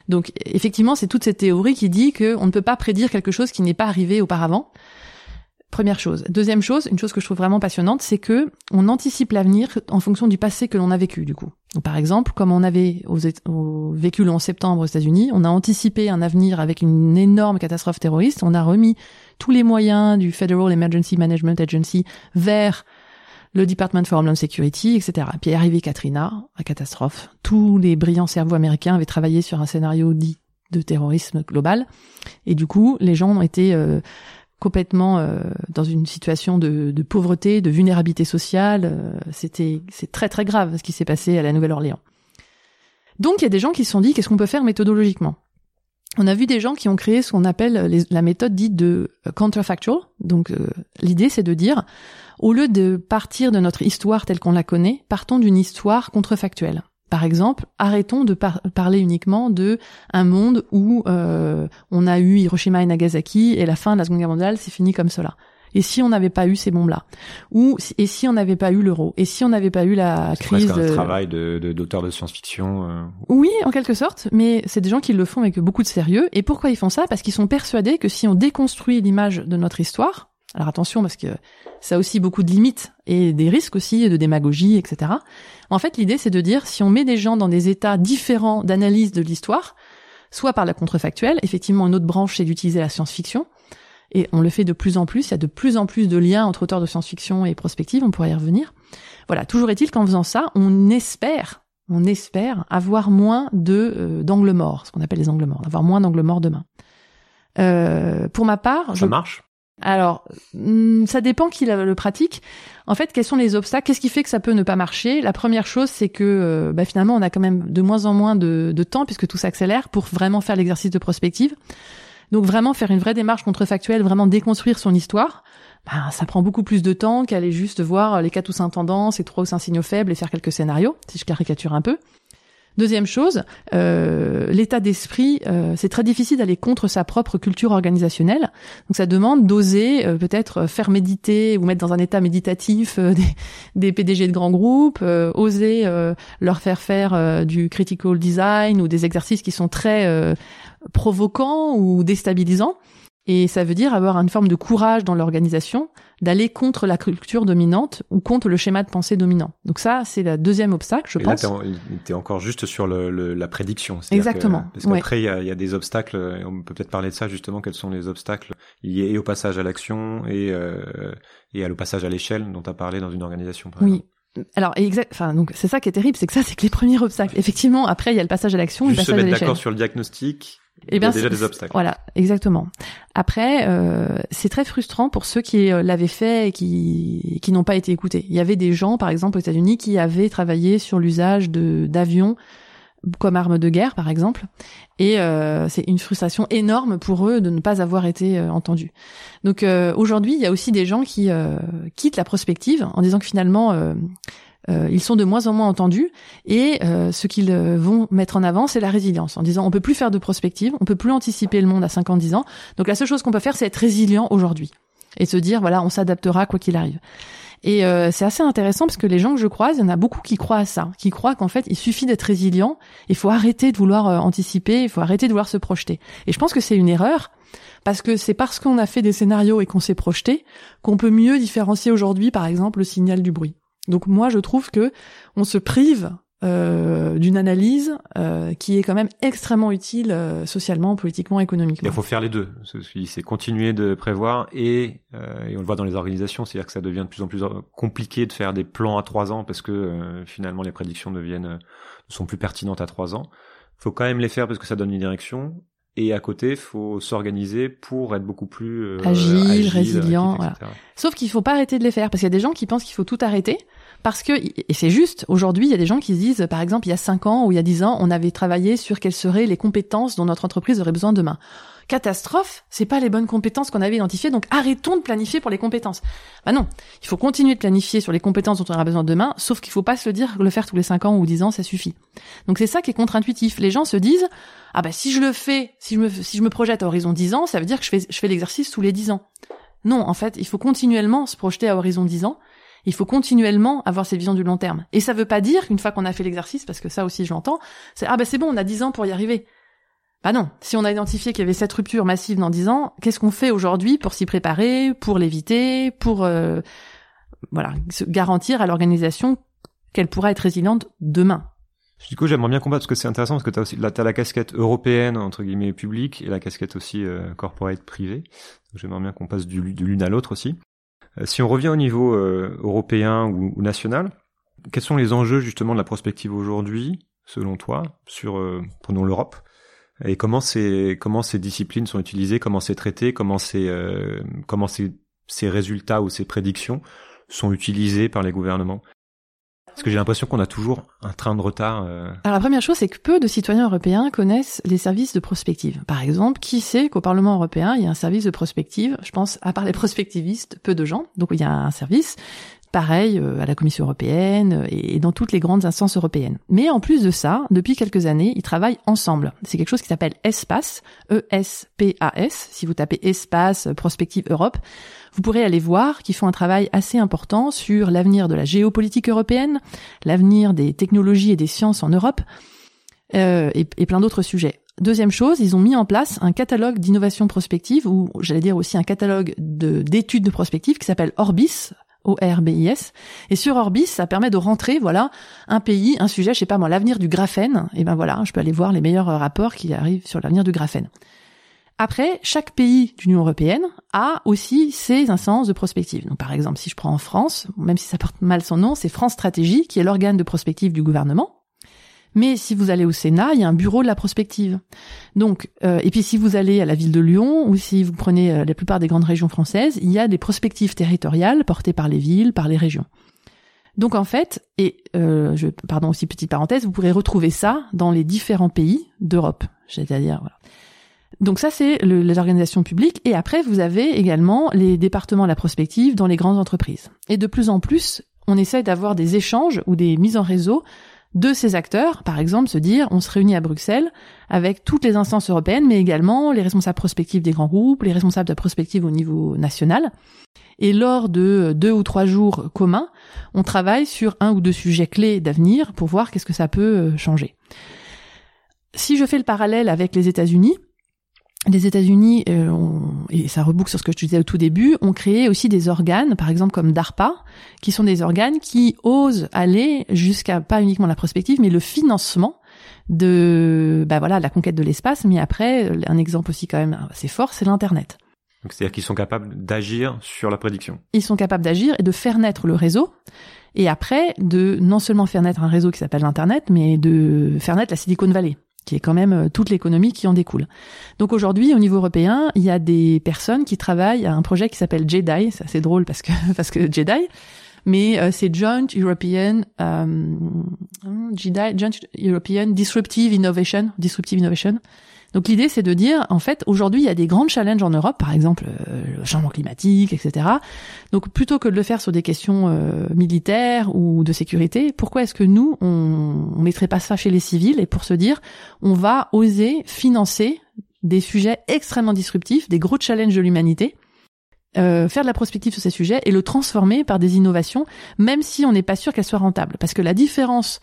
Donc effectivement, c'est toute cette théorie qui dit qu'on ne peut pas prédire quelque chose qui n'est pas arrivé auparavant. Première chose. Deuxième chose, une chose que je trouve vraiment passionnante, c'est que on anticipe l'avenir en fonction du passé que l'on a vécu, du coup. par exemple, comme on avait vécu le 11 septembre aux États-Unis, on a anticipé un avenir avec une énorme catastrophe terroriste. On a remis tous les moyens du Federal Emergency Management Agency vers le Department for Homeland Security, etc. Puis est arrivé Katrina, la catastrophe. Tous les brillants cerveaux américains avaient travaillé sur un scénario dit de terrorisme global. Et du coup, les gens ont été euh, complètement euh, dans une situation de, pauvreté, de vulnérabilité sociale. Euh, c'était c'est très très grave ce qui s'est passé à la Nouvelle-Orléans. Donc il y a des gens qui se sont dit qu'est-ce qu'on peut faire méthodologiquement? On a vu des gens qui ont créé ce qu'on appelle la méthode dite de counterfactual. Donc l'idée c'est de dire au lieu de partir de notre histoire telle qu'on la connaît, partons d'une histoire contrefactuelle. Par exemple, arrêtons de parler uniquement de un monde où euh, on a eu Hiroshima et Nagasaki et la fin de la Seconde Guerre mondiale, c'est fini comme cela. Et si on n'avait pas eu ces bombes-là? Ou et si on n'avait pas eu l'euro? Et si on n'avait pas eu la crise C'est un travail de d'auteur de, science-fiction. Euh. Oui, en quelque sorte, mais c'est des gens qui le font avec beaucoup de sérieux. Et pourquoi ils font ça? Parce qu'ils sont persuadés que si on déconstruit l'image de notre histoire, alors attention parce que ça a aussi beaucoup de limites et des risques aussi de démagogie, etc. En fait, l'idée c'est de dire si on met des gens dans des états différents d'analyse de l'histoire, soit par la contrefactuelle, effectivement une autre branche c'est d'utiliser la science-fiction, et on le fait de plus en plus, il y a de plus en plus de liens entre auteurs de science-fiction et prospective, on pourrait y revenir. Voilà, toujours est-il qu'en faisant ça, on espère, on espère avoir moins de euh, d'angles morts, ce qu'on appelle les angles morts, avoir moins d'angles morts demain. Euh, pour ma part, ça je... marche? Alors, hmm, ça dépend qui le pratique. En fait, quels sont les obstacles? Qu'est-ce qui fait que ça peut ne pas marcher? La première chose, c'est que euh, bah, finalement, on a quand même de moins en moins de, temps, puisque tout s'accélère, pour vraiment faire l'exercice de prospective. Donc vraiment faire une vraie démarche contrefactuelle, vraiment déconstruire son histoire, bah, ça prend beaucoup plus de temps qu'aller juste voir les quatre ou cinq tendances et trois ou cinq signaux faibles et faire quelques scénarios, si je caricature un peu. Deuxième chose, euh, l'état d'esprit, euh, c'est très difficile d'aller contre sa propre culture organisationnelle. Donc ça demande d'oser euh, peut-être faire méditer ou mettre dans un état méditatif (laughs) des, des, PDG de grands groupes, oser leur faire faire du critical design ou des exercices qui sont très provoquants ou déstabilisants. Et ça veut dire avoir une forme de courage dans l'organisation, d'aller contre la culture dominante ou contre le schéma de pensée dominant. Donc ça, c'est le deuxième obstacle, je et pense. Là, t'es, encore juste sur le, la prédiction. Exactement. Que, parce qu'après, il y, a, y, a, des obstacles. On peut peut-être parler de ça justement. Quels sont les obstacles liés au passage à l'action et euh, et au passage à l'échelle dont tu as parlé dans une organisation. Par oui. Alors, exact. Enfin, donc c'est ça qui est terrible, c'est que ça, c'est que les premiers obstacles. Effectivement, après, il y a le passage à l'action, le passage se mettre d'accord sur le diagnostic eh bien, il y a déjà des obstacles. Voilà, exactement. Après, euh, c'est très frustrant pour ceux qui euh, l'avaient fait et qui, qui n'ont pas été écoutés. Il y avait des gens, par exemple aux États-Unis, qui avaient travaillé sur l'usage de d'avions comme arme de guerre, par exemple. Et euh, c'est une frustration énorme pour eux de ne pas avoir été euh, entendus. Donc euh, aujourd'hui, il y a aussi des gens qui quittent la prospective en disant que finalement euh, ils sont de moins en moins entendus et euh, ce qu'ils euh, vont mettre en avant, c'est la résilience, en disant on peut plus faire de prospective, on peut plus anticiper le monde à 5 ans, 10 ans, donc la seule chose qu'on peut faire, c'est être résilient aujourd'hui et se dire voilà, on s'adaptera quoi qu'il arrive. Et c'est assez intéressant parce que les gens que je croise, il y en a beaucoup qui croient à ça, qui croient qu'en fait, il suffit d'être résilient, il faut arrêter de vouloir anticiper, il faut arrêter de vouloir se projeter. Et je pense que c'est une erreur parce que c'est parce qu'on a fait des scénarios et qu'on s'est projeté qu'on peut mieux différencier aujourd'hui, par exemple, le signal du bruit. Donc moi, je trouve que on se prive euh, d'une analyse euh, qui est quand même extrêmement utile euh, socialement, politiquement, économiquement. Il faut faire les deux. C'est continuer de prévoir et, et on le voit dans les organisations, c'est-à-dire que ça devient de plus en plus compliqué de faire des plans à trois ans parce que finalement les prédictions deviennent ne sont plus pertinentes à trois ans. Il faut quand même les faire parce que ça donne une direction et à côté, faut s'organiser pour être beaucoup plus euh, agile, résilient. Voilà. Sauf qu'il faut pas arrêter de les faire parce qu'il y a des gens qui pensent qu'il faut tout arrêter parce que et c'est juste. Aujourd'hui, il y a des gens qui se disent, par exemple, il y a cinq ans ou il y a dix ans, on avait travaillé sur quelles seraient les compétences dont notre entreprise aurait besoin demain catastrophe, c'est pas les bonnes compétences qu'on avait identifiées, donc arrêtons de planifier pour les compétences. Bah non, il faut continuer de planifier sur les compétences dont on aura besoin demain, sauf qu'il faut pas se le dire, le faire tous les 5 ans ou 10 ans, ça suffit. Donc c'est ça qui est contre-intuitif. Les gens se disent, ah bah si je le fais, si je me, si je me projette à horizon 10 ans, ça veut dire que je fais, je fais l'exercice tous les 10 ans. Non, en fait, il faut continuellement se projeter à horizon 10 ans. Il faut continuellement avoir cette vision du long terme. Et ça veut pas dire qu'une fois qu'on a fait l'exercice, parce que ça aussi je l'entends, c'est ah bah c'est bon, on a 10 ans pour y arriver. Ah non, si on a identifié qu'il y avait cette rupture massive dans dix ans, qu'est-ce qu'on fait aujourd'hui pour s'y préparer, pour l'éviter, pour euh, voilà, garantir à l'organisation qu'elle pourra être résiliente demain? Du coup, j'aimerais bien combattre parce que c'est intéressant parce que tu as aussi la casquette européenne entre guillemets publique et la casquette aussi euh, corporate privée. J'aimerais bien qu'on passe de l'une à l'autre aussi. Euh, si on revient au niveau européen ou, national, quels sont les enjeux justement de la prospective aujourd'hui, selon toi, sur prenons l'Europe? Et comment ces comment ces disciplines sont utilisées, comment c'est traité, comment ces euh, comment ces, ces résultats ou ces prédictions sont utilisés par les gouvernements? Parce que j'ai l'impression qu'on a toujours un train de retard. Euh... Alors la première chose, c'est que peu de citoyens européens connaissent les services de prospective. Par exemple, qui sait qu'au Parlement européen, il y a un service de prospective? Je pense, à part les prospectivistes, peu de gens. Donc il y a un service pareil euh, à la Commission européenne euh, et dans toutes les grandes instances européennes. Mais en plus de ça, depuis quelques années, ils travaillent ensemble. C'est quelque chose qui s'appelle ESPAS, E-S-P-A-S. Si vous tapez Espace Prospective Europe, vous pourrez aller voir qu'ils font un travail assez important sur l'avenir de la géopolitique européenne, l'avenir des technologies et des sciences en Europe, euh, et, plein d'autres sujets. Deuxième chose, ils ont mis en place un catalogue d'innovation prospective, ou j'allais dire aussi un catalogue d'études de, de prospective qui s'appelle Orbis, ORBIS. Et sur Orbis, ça permet de rentrer, voilà, un pays, un sujet, je sais pas moi, l'avenir du graphène. Et ben voilà, je peux aller voir les meilleurs rapports qui arrivent sur l'avenir du graphène. Après, chaque pays de l'Union européenne a aussi ses instances de prospective. Donc, par exemple, si je prends en France, même si ça porte mal son nom, c'est France Stratégie, qui est l'organe de prospective du gouvernement. Mais si vous allez au Sénat, il y a un bureau de la prospective. Donc, euh, et puis si vous allez à la ville de Lyon ou si vous prenez euh, la plupart des grandes régions françaises, il y a des prospectives territoriales portées par les villes, par les régions. Donc en fait, et euh, je, pardon aussi petite parenthèse, vous pourrez retrouver ça dans les différents pays d'Europe, c'est-à-dire voilà. Donc ça c'est les organisations publiques et après vous avez également les départements de la prospective dans les grandes entreprises. Et de plus en plus, on essaye d'avoir des échanges ou des mises en réseau de ces acteurs, par exemple, se dire on se réunit à Bruxelles avec toutes les instances européennes, mais également les responsables prospectifs des grands groupes, les responsables de prospective au niveau national. Et lors de deux ou trois jours communs, on travaille sur un ou deux sujets clés d'avenir pour voir qu'est-ce que ça peut changer. Si je fais le parallèle avec les États-Unis, les États-Unis, euh, et ça reboucle sur ce que je te disais au tout début, ont créé aussi des organes, par exemple comme DARPA, qui sont des organes qui osent aller jusqu'à pas uniquement la prospective, mais le financement de, bah voilà, la conquête de l'espace. Mais après, un exemple aussi quand même assez fort, c'est l'internet. C'est-à-dire qu'ils sont capables d'agir sur la prédiction. Ils sont capables d'agir et de faire naître le réseau. Et après, de non seulement faire naître un réseau qui s'appelle l'Internet, mais de faire naître la Silicon Valley qui est quand même euh, toute l'économie qui en découle. Donc aujourd'hui, au niveau européen, il y a des personnes qui travaillent à un projet qui s'appelle JEDI. C'est assez drôle parce que (laughs) parce que JEDI, mais euh, c'est Joint European euh, JEDI, Joint European Disruptive Innovation, Disruptive Innovation. Donc l'idée, c'est de dire, en fait, aujourd'hui, il y a des grands challenges en Europe, par exemple euh, le changement climatique, etc. Donc plutôt que de le faire sur des questions euh, militaires ou de sécurité, pourquoi est-ce que nous, on, on mettrait pas ça chez les civils et pour se dire, on va oser financer des sujets extrêmement disruptifs, des gros challenges de l'humanité, euh, faire de la prospective sur ces sujets et le transformer par des innovations, même si on n'est pas sûr qu'elles soient rentables. Parce que la différence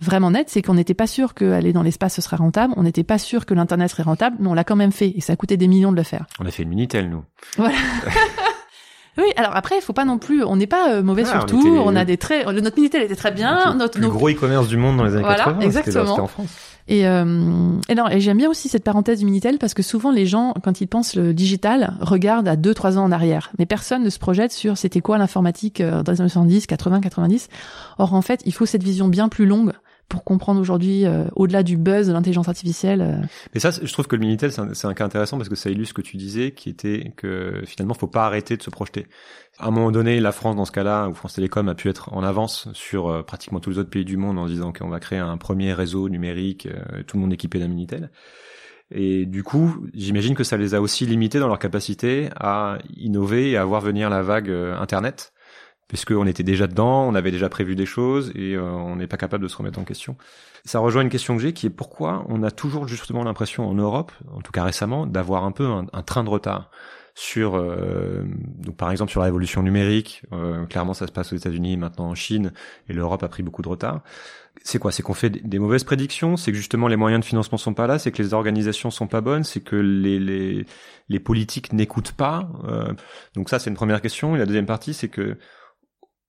vraiment net, c'est qu'on n'était pas sûr qu'aller dans l'espace ce serait rentable, on n'était pas sûr que l'internet serait rentable, mais on l'a quand même fait et ça a coûté des millions de le faire. On a fait une minitel nous. Voilà. (laughs) oui, alors après, il faut pas non plus, on n'est pas euh, mauvais sur tout, on a des traits, notre minitel était très bien, notre le gros e-commerce du monde dans les années voilà, 80, exactement. en France. Et, euh, et, non, et j'aime bien aussi cette parenthèse du Minitel parce que souvent les gens, quand ils pensent le digital, regardent à 2-3 ans en arrière. Mais personne ne se projette sur c'était quoi l'informatique euh, dans les années 70, 80, 90. Or en fait, il faut cette vision bien plus longue pour comprendre aujourd'hui, euh, au-delà du buzz de l'intelligence artificielle. Euh. Mais ça, je trouve que le Minitel, c'est un, cas intéressant parce que ça illustre ce que tu disais, qui était que finalement, faut pas arrêter de se projeter. À un moment donné, la France, dans ce cas-là, ou France Télécom a pu être en avance sur euh, pratiquement tous les autres pays du monde en disant qu'on va créer un premier réseau numérique, tout le monde équipé d'un Minitel. Et du coup, j'imagine que ça les a aussi limités dans leur capacité à innover et à voir venir la vague Internet puisqu'on était déjà dedans, on avait déjà prévu des choses et euh, on n'est pas capable de se remettre en question. Ça rejoint une question que j'ai qui est pourquoi on a toujours justement l'impression en Europe, en tout cas récemment, d'avoir un peu un, train de retard sur, euh, donc par exemple sur la révolution numérique. Euh, clairement, ça se passe aux États-Unis, maintenant en Chine, et l'Europe a pris beaucoup de retard. C'est quoi? C'est qu'on fait des mauvaises prédictions? C'est que justement les moyens de financement sont pas là? C'est que les organisations sont pas bonnes? C'est que les, les, les politiques n'écoutent pas? Donc ça, c'est une première question. Et la deuxième partie, c'est que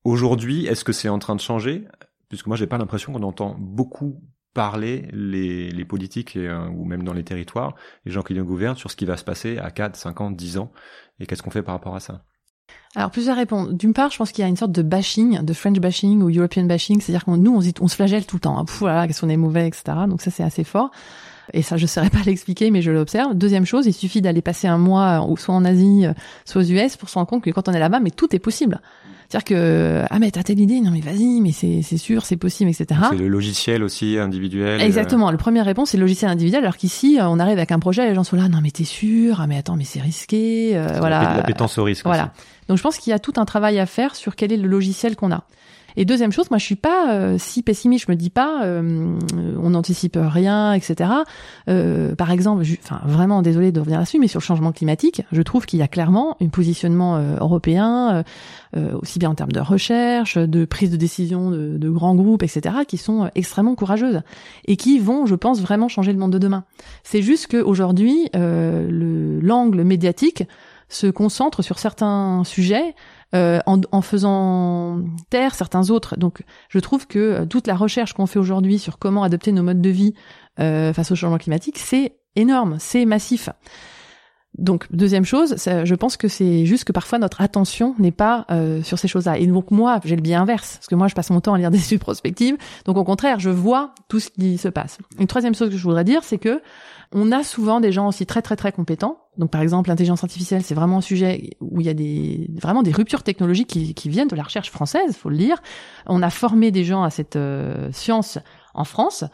Aujourd'hui, est-ce que c'est en train de changer? Puisque moi, j'ai pas l'impression qu'on entend beaucoup parler les, les politiques euh, ou même dans les territoires, les gens qui nous gouvernent sur ce qui va se passer à 4, 5 ans, 10 ans et qu'est-ce qu'on fait par rapport à ça? Alors plusieurs réponses. D'une part, je pense qu'il y a une sorte de bashing, de French bashing ou European bashing, c'est-à-dire qu'on nous on, se flagelle tout le temps. Hein. voilà, qu'est-ce qu'on est mauvais, etc. Donc ça c'est assez fort. Et ça, je ne saurais pas (laughs) l'expliquer, mais je l'observe. Deuxième chose, il suffit d'aller passer un mois soit en Asie, soit aux US, pour se rendre compte que quand on est là-bas, mais tout est possible. C'est-à-dire que ah mais t'as telle idée, non mais vas-y, mais c'est c'est sûr, c'est possible, etc. C'est le logiciel aussi individuel. Exactement. Le première réponse c'est le logiciel individuel, alors qu'ici on arrive avec un projet, les gens sont là, non mais t'es sûr, ah mais attends mais c'est risqué, euh, voilà. La pétence au risque. Voilà. Donc je pense qu'il y a tout un travail à faire sur quel est le logiciel qu'on a. Et deuxième chose, moi je suis pas euh, si pessimiste, je me dis pas euh, on n'anticipe rien, etc. Euh, par exemple, enfin vraiment désolé de revenir là-dessus, mais sur le changement climatique, je trouve qu'il y a clairement un positionnement européen, aussi bien en termes de recherche, de prise de décision de, de, grands groupes, etc., qui sont extrêmement courageuses et qui vont, je pense, vraiment changer le monde de demain. C'est juste qu'aujourd'hui, l'angle médiatique se concentre sur certains sujets euh, en, faisant taire certains autres. Donc, je trouve que euh, toute la recherche qu'on fait aujourd'hui sur comment adopter nos modes de vie euh, face au changement climatique, c'est énorme, c'est massif. Donc, deuxième chose, je pense que c'est juste que parfois notre attention n'est pas sur ces choses-là. Et donc moi, j'ai le biais inverse, parce que moi, je passe mon temps à lire (laughs) des études prospectives. Donc au contraire, je vois tout ce qui se passe. Une troisième chose que je voudrais dire, c'est que on a souvent des gens aussi très très très compétents. Donc par exemple, l'intelligence artificielle, c'est vraiment un sujet où il y a des vraiment des ruptures technologiques qui, qui viennent de la recherche française, faut le dire. On a formé des gens à cette euh, science en France.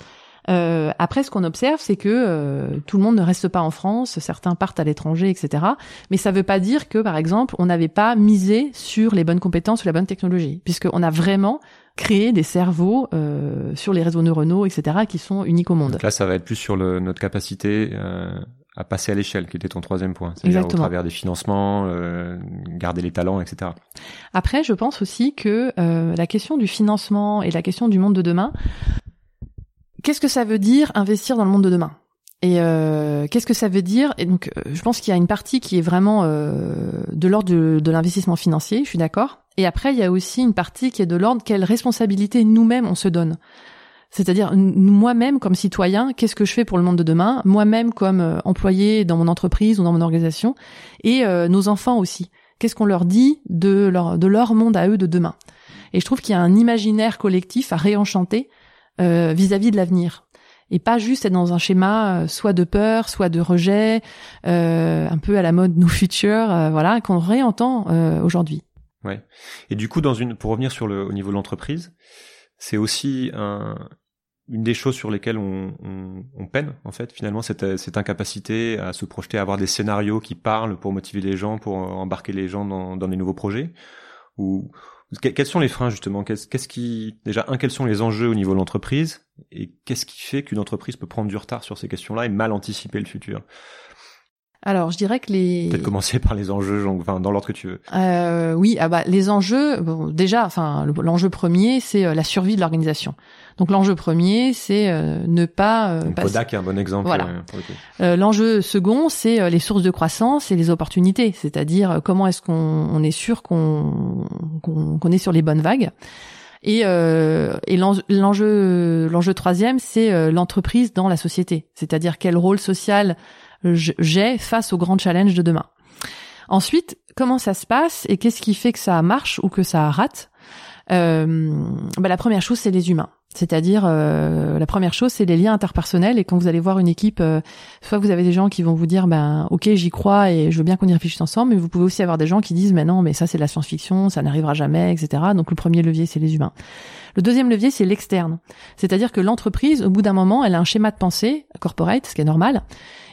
Euh, après, ce qu'on observe, c'est que euh, tout le monde ne reste pas en France, certains partent à l'étranger, etc. Mais ça ne veut pas dire que, par exemple, on n'avait pas misé sur les bonnes compétences ou la bonne technologie, puisqu'on a vraiment créé des cerveaux euh, sur les réseaux neuronaux, etc., qui sont uniques au monde. Donc là, ça va être plus sur le, notre capacité euh, à passer à l'échelle, qui était ton troisième point. C'est-à-dire au travers des financements, euh, garder les talents, etc. Après, je pense aussi que euh, la question du financement et la question du monde de demain, qu'est-ce que ça veut dire investir dans le monde de demain? Et euh, qu'est-ce que ça veut dire? Et donc, euh, je pense qu'il y a une partie qui est vraiment euh, de l'ordre de, l'investissement financier. Je suis d'accord. Et après, il y a aussi une partie qui est de l'ordre quelle responsabilité nous-mêmes on se donne. C'est-à-dire moi-même comme citoyen, qu'est-ce que je fais pour le monde de demain? Moi-même comme employé dans mon entreprise ou dans mon organisation, et nos enfants aussi. Qu'est-ce qu'on leur dit de leur de leur monde à eux de demain? Et je trouve qu'il y a un imaginaire collectif à réenchanter vis-à-vis de l'avenir et pas juste être dans un schéma euh, soit de peur, soit de rejet, euh, un peu à la mode No Future, euh, voilà, qu'on réentend euh, aujourd'hui. Ouais. Et du coup, dans une, pour revenir sur le au niveau de l'entreprise, c'est aussi un, une des choses sur lesquelles on, on, on, peine en fait finalement cette, cette incapacité à se projeter, à avoir des scénarios qui parlent pour motiver les gens, pour embarquer les gens dans, dans des nouveaux projets, ou quels sont les freins justement? Qu'est-ce qui déjà un quels sont les enjeux au niveau de l'entreprise? Et qu'est-ce qui fait qu'une entreprise peut prendre du retard sur ces questions-là et mal anticiper le futur? Alors, je dirais que les. Peut-être commencer par les enjeux, enfin, dans l'ordre que tu veux. Euh, oui, ah bah les enjeux. Bon, déjà, enfin, l'enjeu premier, c'est euh, la survie de l'organisation. Donc l'enjeu premier, c'est euh, ne pas. Euh, Kodak est un bon exemple. Voilà. Euh, l'enjeu second, c'est les sources de croissance et les opportunités. C'est-à-dire comment est-ce qu'on on est sûr qu'on qu'on est sur les bonnes vagues. Et, euh, et l'enjeu l'enjeu troisième, c'est l'entreprise dans la société. C'est-à-dire quel rôle social j'ai face aux grands challenges de demain. Ensuite, comment ça se passe et qu'est-ce qui fait que ça marche ou que ça rate bah, La première chose, c'est les humains. C'est-à-dire, euh, la première chose, c'est les liens interpersonnels. Et quand vous allez voir une équipe, euh, soit vous avez des gens qui vont vous dire, ben, ok, j'y crois et je veux bien qu'on y réfléchisse ensemble. Mais vous pouvez aussi avoir des gens qui disent, mais non, mais ça c'est de la science-fiction, ça n'arrivera jamais, etc. Donc le premier levier, c'est les humains. Le deuxième levier, c'est l'externe. C'est-à-dire que l'entreprise, au bout d'un moment, elle a un schéma de pensée corporate, ce qui est normal,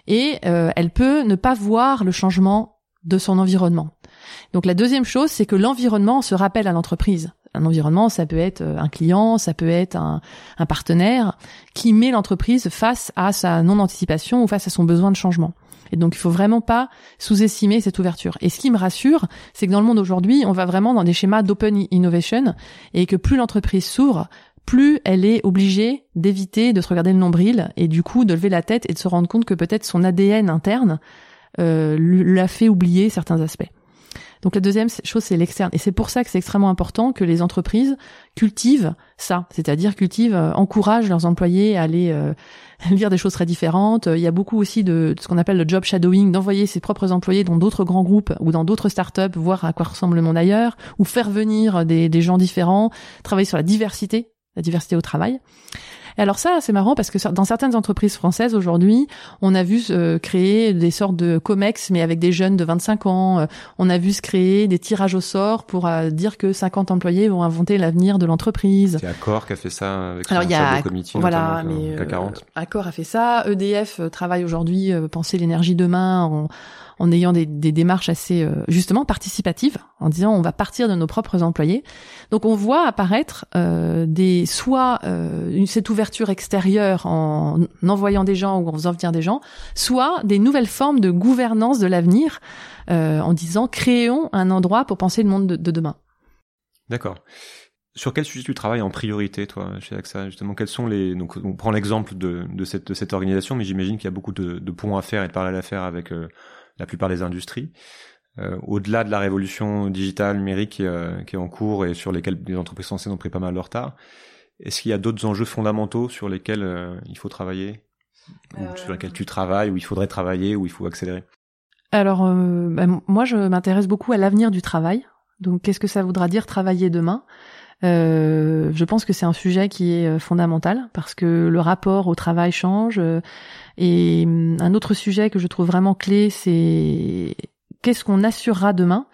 et euh, elle peut ne pas voir le changement de son environnement. Donc la deuxième chose, c'est que l'environnement se rappelle à l'entreprise un environnement, ça peut être euh, un client, ça peut être un, partenaire qui met l'entreprise face à sa non-anticipation ou face à son besoin de changement. Et donc, il faut vraiment pas sous-estimer cette ouverture. Et ce qui me rassure, c'est que dans le monde aujourd'hui, on va vraiment dans des schémas d'open innovation et que plus l'entreprise s'ouvre, plus elle est obligée d'éviter de se regarder le nombril et du coup de lever la tête et de se rendre compte que peut-être son ADN interne euh, l'a fait oublier certains aspects. Donc la deuxième chose, c'est l'externe. Et c'est pour ça que c'est extrêmement important que les entreprises cultivent ça, c'est-à-dire cultivent, euh, encouragent leurs employés à aller euh, (laughs) lire des choses très différentes. Il y a beaucoup aussi de, ce qu'on appelle le job shadowing, d'envoyer ses propres employés dans d'autres grands groupes ou dans d'autres startups, voir à quoi ressemble le monde ailleurs, ou faire venir des, des gens différents, travailler sur la diversité, la diversité au travail alors ça, c'est marrant parce que dans certaines entreprises françaises aujourd'hui, on a vu euh, créer des sortes de comex, mais avec des jeunes de 25 ans. Euh, on a vu se créer des tirages au sort pour euh, dire que 50 employés vont inventer l'avenir de l'entreprise. C'est Accor qui a fait ça avec Alors, il y a, comité, voilà, mais, 40. Accor a fait ça. EDF travaille aujourd'hui, penser l'énergie demain. On, en ayant des, démarches assez euh, justement participatives, en disant on va partir de nos propres employés. Donc on voit apparaître euh, des soit euh, cette ouverture extérieure en envoyant des gens ou en faisant venir des gens, soit des nouvelles formes de gouvernance de l'avenir en disant créons un endroit pour penser le monde de, de demain. D'accord. Sur quel sujet tu travailles en priorité, toi, chez AXA Justement, quels sont les donc on prend l'exemple de, cette, organisation, mais j'imagine qu'il y a beaucoup de, de points à faire et de parallèles à faire avec la plupart des industries. Euh, au-delà de la révolution digitale numérique qui, euh, qui, est en cours et sur lesquelles les entreprises françaises ont pris pas mal de retard, est-ce qu'il y a d'autres enjeux fondamentaux sur lesquels euh, il faut travailler, ou sur lesquels tu travailles, ou il faudrait travailler, ou il faut accélérer? Alors, bah, moi, je m'intéresse beaucoup à l'avenir du travail. Donc, qu'est-ce que ça voudra dire travailler demain? Euh, je pense que c'est un sujet qui est fondamental parce que le rapport au travail change, et hum, un autre sujet que je trouve vraiment clé, c'est qu'est-ce qu'on assurera demain?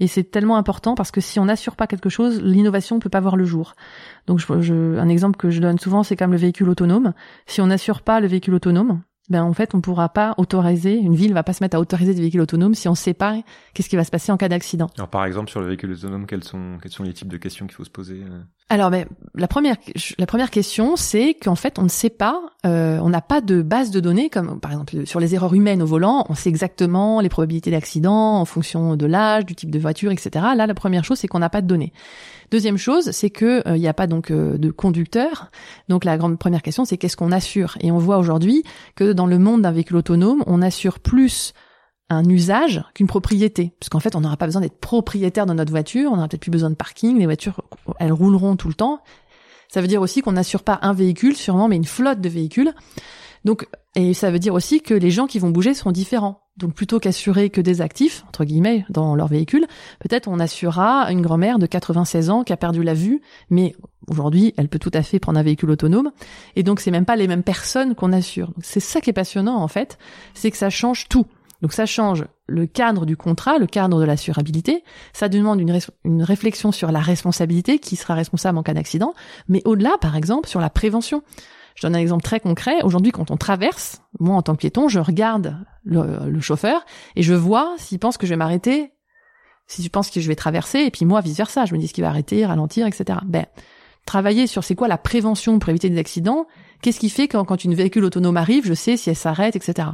Et c'est tellement important parce que si on n'assure pas quelque chose, l'innovation ne peut pas voir le jour. Donc je, un exemple que je donne souvent, c'est comme le véhicule autonome. Si on n'assure pas le véhicule autonome, ben en fait on pourra pas autoriser, une ville va pas se mettre à autoriser des véhicules autonomes si on sait pas qu'est-ce qui va se passer en cas d'accident. Alors par exemple sur le véhicule autonome, quels sont quels sont les types de questions qu'il faut se poser euh? Alors ben la première la première question c'est qu'en fait on ne sait pas, euh, on n'a pas de base de données comme par exemple sur les erreurs humaines au volant, on sait exactement les probabilités d'accident en fonction de l'âge, du type de voiture, etc. Là la première chose c'est qu'on n'a pas de données. Deuxième chose, c'est que il euh, n'y a pas donc euh, de conducteur. Donc la grande première question, c'est qu'est-ce qu'on assure? Et on voit aujourd'hui que dans le monde d'un véhicule autonome, on assure plus un usage qu'une propriété, puisqu'en fait, on n'aura pas besoin d'être propriétaire de notre voiture, on n'aura peut-être plus besoin de parking, les voitures, elles rouleront tout le temps. Ça veut dire aussi qu'on n'assure pas un véhicule, sûrement, mais une flotte de véhicules. Donc, et ça veut dire aussi que les gens qui vont bouger seront différents. Donc plutôt qu'assurer que des actifs, entre guillemets, dans leur véhicule, peut-être on assurera une grand-mère de 96 ans qui a perdu la vue, mais aujourd'hui elle peut tout à fait prendre un véhicule autonome. Et donc c'est même pas les mêmes personnes qu'on assure. C'est ça qui est passionnant en fait, c'est que ça change tout. Donc ça change le cadre du contrat, le cadre de l'assurabilité, ça demande une, réflexion sur la responsabilité, qui sera responsable en cas d'accident, mais au-delà par exemple sur la prévention. Je donne un exemple très concret. Aujourd'hui, quand on traverse, moi en tant que piéton, je regarde le, chauffeur et je vois s'il pense que je vais m'arrêter, si je pense que je vais traverser, et puis moi vice versa, je me dis ce qu'il va arrêter, ralentir, etc. Ben, travailler sur c'est quoi la prévention pour éviter des accidents. Qu'est-ce qui fait quand, quand une véhicule autonome arrive, je sais si elle s'arrête, etc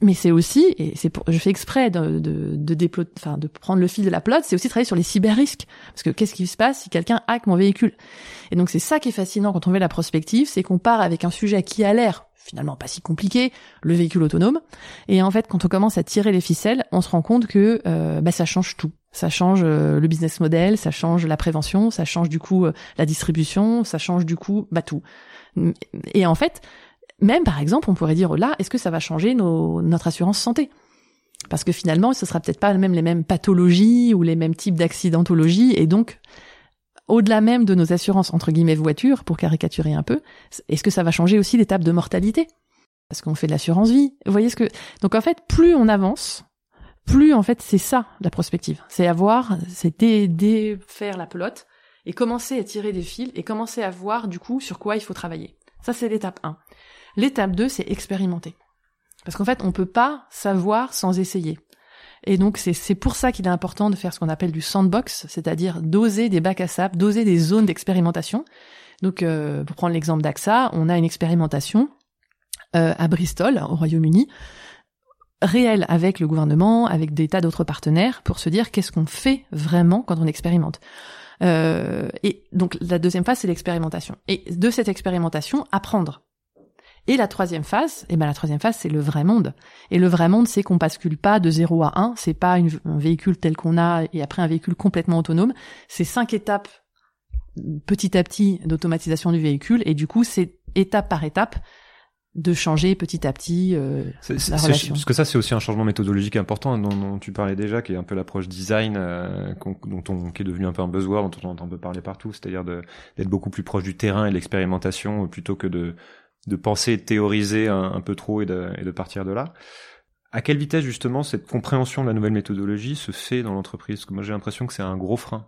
mais c'est aussi, et c'est pour, je fais exprès de, de, de, enfin, de prendre le fil de la plot, c'est aussi travailler sur les cyber-risques. Parce que qu'est-ce qui se passe si quelqu'un hack mon véhicule? Et donc c'est ça qui est fascinant quand on fait la prospective, c'est qu'on part avec un sujet qui a l'air finalement pas si compliqué, le véhicule autonome. Et en fait, quand on commence à tirer les ficelles, on se rend compte que euh, bah, ça change tout. Ça change euh, le business model, ça change la prévention, ça change du coup euh, la distribution, ça change du coup bah tout. Et en fait, même par exemple, on pourrait dire là, est-ce que ça va changer nos, notre assurance santé? Parce que finalement, ce sera peut-être pas même les mêmes pathologies ou les mêmes types d'accidentologie, et donc au-delà même de nos assurances entre guillemets voitures, pour caricaturer un peu, est-ce que ça va changer aussi l'étape de mortalité? Parce qu'on fait de l'assurance vie. Vous voyez ce que Donc en fait, plus on avance, plus en fait c'est ça la prospective. C'est avoir, c'est défaire la pelote et commencer à tirer des fils et commencer à voir du coup sur quoi il faut travailler. Ça c'est l'étape 1. L'étape 2 c'est expérimenter. Parce qu'en fait on peut pas savoir sans essayer. Et donc c'est pour ça qu'il est important de faire ce qu'on appelle du sandbox, c'est-à-dire doser des bacs à sable, doser des zones d'expérimentation. Donc euh, pour prendre l'exemple d'AXA, on a une expérimentation euh, à Bristol, au Royaume-Uni, réelle avec le gouvernement, avec des tas d'autres partenaires, pour se dire qu'est-ce qu'on fait vraiment quand on expérimente. Euh, et donc la deuxième phase, c'est l'expérimentation. Et de cette expérimentation, apprendre. Et la troisième phase, eh ben la troisième phase, c'est le vrai monde. Et le vrai monde, c'est qu'on bascule pas de 0 à 1, c'est pas un véhicule tel qu'on a et après un véhicule complètement autonome. C'est cinq étapes petit à petit d'automatisation du véhicule et du coup, c'est étape par étape de changer petit à petit euh, la relation. Parce que ça, c'est aussi un changement méthodologique important dont, tu parlais déjà, qui est un peu l'approche design, euh, dont on, qui est devenu un peu un buzzword, dont on entend un peu parler partout, c'est-à-dire d'être beaucoup plus proche du terrain et de l'expérimentation plutôt que de de penser, de théoriser un, peu trop et de, et de partir de là. À quelle vitesse justement cette compréhension de la nouvelle méthodologie se fait dans l'entreprise? Parce que moi j'ai l'impression que c'est un gros frein.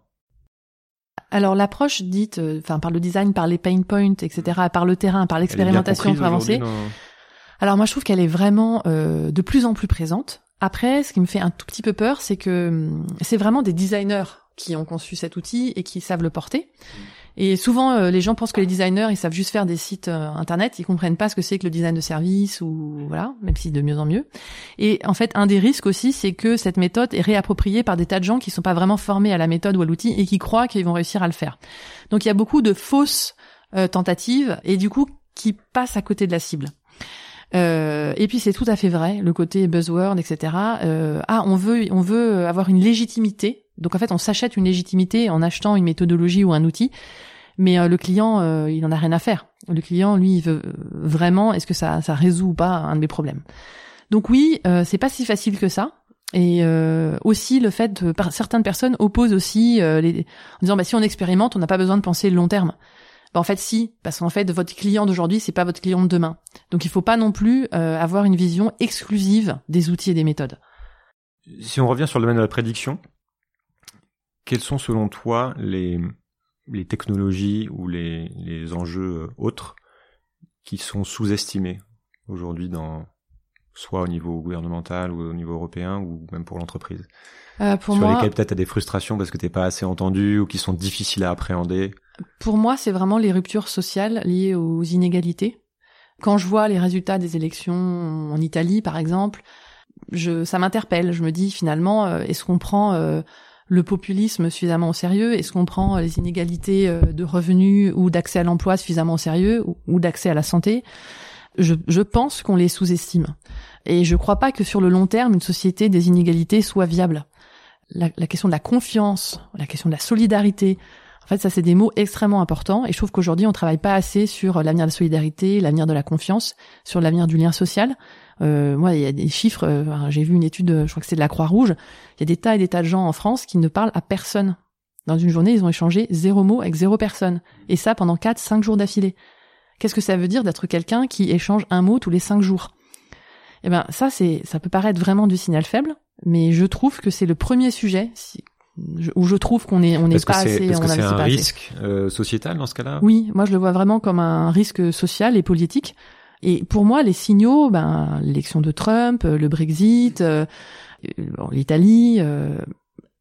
Alors l'approche dite, euh, enfin par le design, par les pain points, etc., par le terrain, par l'expérimentation pour avancer. Alors moi je trouve qu'elle est vraiment euh, de plus en plus présente. Après, ce qui me fait un tout petit peu peur, c'est que hum, c'est vraiment des designers qui ont conçu cet outil et qui savent le porter. Et souvent, euh, les gens pensent que les designers, ils savent juste faire des sites euh, internet, ils comprennent pas ce que c'est que le design de service ou voilà, même si de mieux en mieux. Et en fait, un des risques aussi, c'est que cette méthode est réappropriée par des tas de gens qui sont pas vraiment formés à la méthode ou à l'outil et qui croient qu'ils vont réussir à le faire. Donc il y a beaucoup de fausses euh, tentatives et du coup qui passent à côté de la cible. Euh, et puis c'est tout à fait vrai, le côté buzzword, etc. Euh, ah, on veut, on veut avoir une légitimité. Donc en fait, on s'achète une légitimité en achetant une méthodologie ou un outil, mais euh, le client, euh, il en a rien à faire. Le client, lui, il veut vraiment, est-ce que ça, ça résout ou pas un de mes problèmes? Donc oui, c'est pas si facile que ça. Et aussi le fait que certaines personnes opposent aussi les, en disant bah si on expérimente, on n'a pas besoin de penser long terme. Bah, en fait, si, parce qu'en fait, votre client d'aujourd'hui, c'est pas votre client de demain. Donc, il faut pas non plus euh, avoir une vision exclusive des outils et des méthodes. Si on revient sur le domaine de la prédiction, quels sont selon toi les, les technologies ou les, les enjeux euh, autres qui sont sous-estimés aujourd'hui dans soit au niveau gouvernemental ou au niveau européen ou même pour l'entreprise? Euh, Sur moi, lesquels peut-être tu as des frustrations parce que t'es pas assez entendu ou qui sont difficiles à appréhender pour moi, c'est vraiment les ruptures sociales liées aux inégalités. Quand je vois les résultats des élections en Italie, par exemple, je, ça m'interpelle. Je me dis finalement, euh, est-ce qu'on prend euh, le populisme suffisamment au sérieux? Est-ce qu'on prend les inégalités euh, de revenus ou d'accès à l'emploi suffisamment au sérieux ou, d'accès à la santé? Je, je pense qu'on les sous-estime. Et je ne crois pas que sur le long terme, une société des inégalités soit viable. La, la question de la confiance, la question de la solidarité, en fait, ça, c'est des mots extrêmement importants et je trouve qu'aujourd'hui, on travaille pas assez sur l'avenir de la solidarité, l'avenir de la confiance, sur l'avenir du lien social. Euh, moi, il y a des chiffres, euh, j'ai vu une étude, je crois que c'est de la Croix-Rouge, il y a des tas et des tas de gens en France qui ne parlent à personne. Dans une journée, ils ont échangé zéro mot avec zéro personne. Et ça pendant quatre, cinq jours d'affilée. Qu'est-ce que ça veut dire d'être quelqu'un qui échange un mot tous les cinq jours? Eh ben, ça, ça peut paraître vraiment du signal faible, mais je trouve que c'est le premier sujet, où je trouve qu'on est on n'est pas assez est-ce que c'est un risque euh, sociétal dans ce cas-là? Oui moi je le vois vraiment comme un risque social et politique. Et pour moi les signaux ben l'élection de Trump le Brexit euh, l'Italie euh,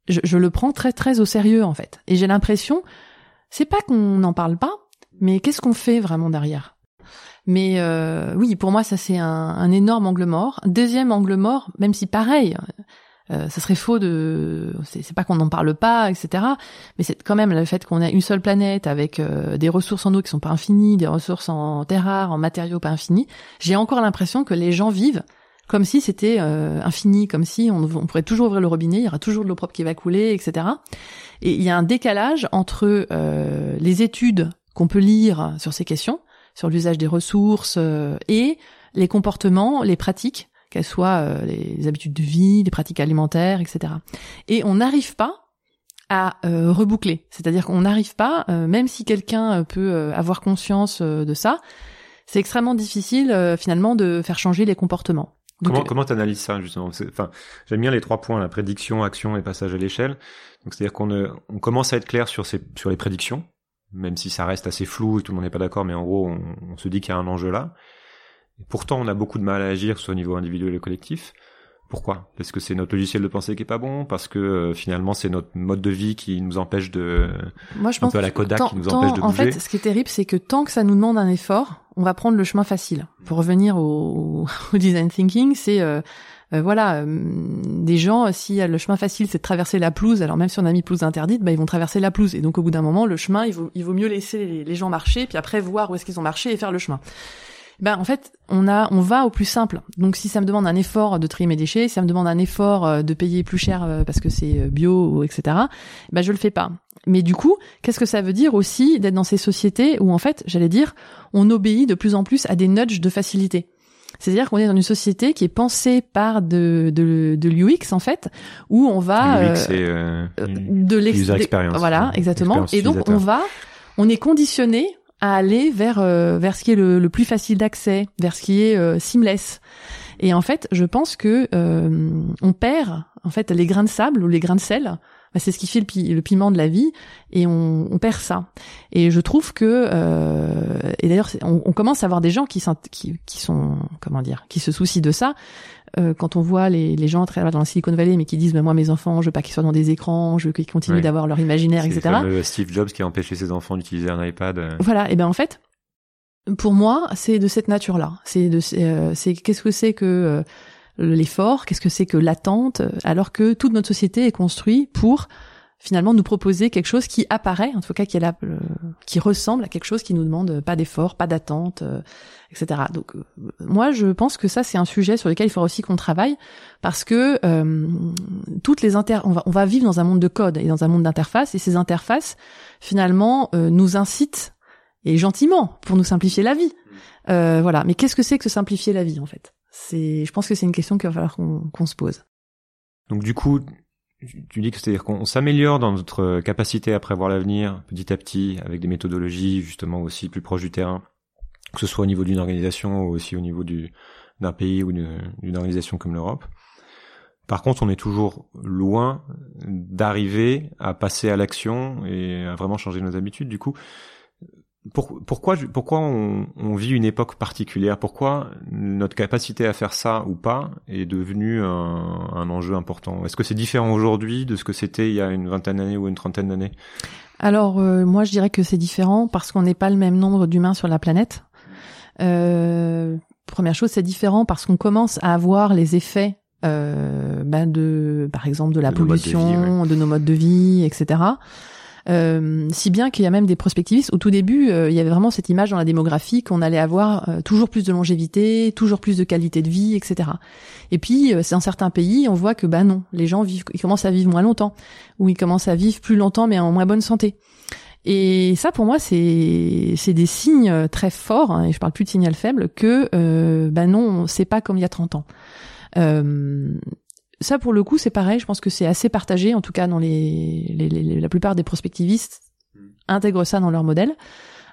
je, je, le prends très très au sérieux en fait. Et j'ai l'impression c'est pas qu'on n'en parle pas mais qu'est-ce qu'on fait vraiment derrière? Mais euh, oui, pour moi, ça c'est un, un, énorme angle mort. Deuxième angle mort, même si pareil, euh, ça serait faux de c'est pas qu'on n'en parle pas etc mais c'est quand même le fait qu'on a une seule planète avec euh, des ressources en eau qui sont pas infinies des ressources en terres rares en matériaux pas infinis. J'ai encore l'impression que les gens vivent comme si c'était euh, infini comme si on, on, pourrait toujours ouvrir le robinet il y aura toujours de l'eau propre qui va couler etc et il y a un décalage entre les études qu'on peut lire sur ces questions sur l'usage des ressources et les comportements les pratiques qu'elles soient euh, les habitudes de vie, les pratiques alimentaires, etc. Et on n'arrive pas à reboucler. C'est-à-dire qu'on n'arrive pas, même si quelqu'un peut avoir conscience de ça, c'est extrêmement difficile finalement de faire changer les comportements. comment comment t'analyses ça justement Enfin, j'aime bien les trois points la prédiction, action et passage à l'échelle. Donc c'est-à-dire qu'on on commence à être clair sur ces sur les prédictions, même si ça reste assez flou et tout le monde n'est pas d'accord, mais en gros on, on se dit qu'il y a un enjeu là. Et pourtant on a beaucoup de mal à agir, soit au niveau individuel et collectif. Pourquoi? Est-ce que c'est notre logiciel de pensée qui est pas bon Parce que euh, finalement c'est notre mode de vie qui nous empêche de Moi je un pense peu à la Kodak qui nous empêche de bouger. En fait, ce qui est terrible, c'est que tant que ça nous demande un effort, on va prendre le chemin facile. Pour revenir au, (laughs) au design thinking, c'est euh, euh, voilà, des gens, si le chemin facile c'est de traverser la pelouse, alors même si on a mis pelouse interdite, bah, ils vont traverser la pelouse. Et donc au bout d'un moment, le chemin, il vaut, il vaut mieux laisser les, les gens marcher, puis après voir où est-ce qu'ils ont marché et faire le chemin ben en fait on a on va au plus simple. Donc si ça me demande un effort de trier mes déchets, si ça me demande un effort euh, de payer plus cher euh, parce que c'est euh, bio etc. Ben je le fais pas. Mais du coup, qu'est-ce que ça veut dire aussi d'être dans ces sociétés où en fait, j'allais dire, on obéit de plus en plus à des nudges de facilité? C'est-à-dire qu'on est dans une société qui est pensée par de, de, de l'UX en fait, où on va l'UX, c'est de l'expérience. Voilà, exactement. Et donc on va, on est conditionné à aller vers euh, vers ce qui est le, le plus facile d'accès, vers ce qui est euh, seamless. Et en fait, je pense que euh, on perd en fait les grains de sable ou les grains de sel. Bah, c'est ce qui fait le, le, piment de la vie, et on, on, perd ça. Et je trouve que et d'ailleurs on, on, commence à avoir des gens qui qui, qui sont comment dire qui se soucient de ça euh, quand on voit les, les gens très dans la Silicon Valley, mais qui disent, moi, mes enfants, je veux pas qu'ils soient dans des écrans, je veux qu'ils continuent d'avoir leur imaginaire, etc. C'est Steve Jobs qui a empêché ses enfants d'utiliser un iPad. Euh. Voilà. Et ben en fait, pour moi, c'est de cette nature-là. C'est de, euh, c'est qu'est-ce que c'est que l'effort, qu'est-ce que c'est que l'attente, alors que toute notre société est construite pour finalement nous proposer quelque chose qui apparaît, en tout cas qui est là, qui ressemble à quelque chose qui nous demande pas d'effort, pas d'attente, etc. Donc euh, moi je pense que ça c'est un sujet sur lequel il faudra aussi qu'on travaille parce que euh, toutes les inter on va on va vivre dans un monde de code et dans un monde d'interfaces et ces interfaces finalement euh, nous incitent et gentiment pour nous simplifier la vie. Euh, voilà, mais qu'est-ce que c'est que simplifier la vie en fait? C'est je pense que c'est une question qu'il va falloir qu'on se pose. Donc du coup, tu dis que c'est-à-dire qu'on s'améliore dans notre capacité à prévoir l'avenir petit à petit avec des méthodologies justement aussi plus proches du terrain que ce soit au niveau d'une organisation ou aussi au niveau du, d'un pays ou d'une organisation comme l'Europe. Par contre, on est toujours loin d'arriver à passer à l'action et à vraiment changer nos habitudes. Du coup, pourquoi, pourquoi on, on, vit une époque particulière? Pourquoi notre capacité à faire ça ou pas est devenue un, un enjeu important? Est-ce que c'est différent aujourd'hui de ce que c'était il y a une vingtaine d'années ou une trentaine d'années? Alors, euh, moi, je dirais que c'est différent parce qu'on n'est pas le même nombre d'humains sur la planète. Euh, première chose, c'est différent parce qu'on commence à avoir les effets euh, ben de, par exemple, de la pollution, de, nos modes de vie, etc. Euh, si bien qu'il y a même des prospectivistes. Au tout début, euh, il y avait vraiment cette image dans la démographie qu'on allait avoir euh, toujours plus de longévité, toujours plus de qualité de vie, etc. Et puis, dans certains pays, on voit que bah non, les gens vivent, ils commencent à vivre moins longtemps, ou ils commencent à vivre plus longtemps mais en moins bonne santé. Et ça, pour moi, c'est c'est des signes très forts, hein, et je parle plus de signal faible, que ben non, c'est pas comme il y a 30 ans. Euh, ça, pour le coup, c'est pareil. Je pense que c'est assez partagé, en tout cas dans les, les, les, la plupart des prospectivistes intègrent ça dans leur modèle.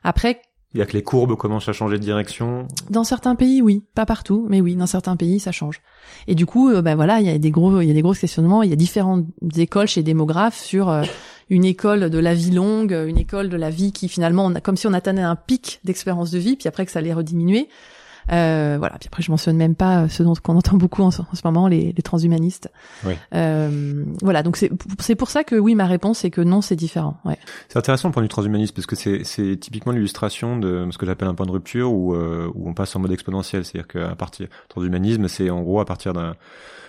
Après, il y a que les courbes commencent à changer de direction. Dans certains pays, oui, pas partout, mais oui, dans certains pays, ça change. Et du coup, euh, ben voilà, il y a des gros, il y a des gros questionnements. Il y a différentes écoles chez démographes sur euh, une école de la vie longue, une école de la vie qui finalement, on a, comme si on atteignait un pic d'expérience de vie, puis après que ça allait rediminuer. Euh, voilà. Puis après, je mentionne même pas ce dont qu'on entend beaucoup en, ce moment, les, les transhumanistes. Oui. Euh, voilà. Donc c'est c'est pour ça que oui, ma réponse est que non, c'est différent. Ouais. C'est intéressant le point du transhumanisme parce que c'est c'est typiquement l'illustration de ce que j'appelle un point de rupture où euh, où on passe en mode exponentiel, c'est-à-dire qu'à partir transhumanisme, c'est en gros à partir d'un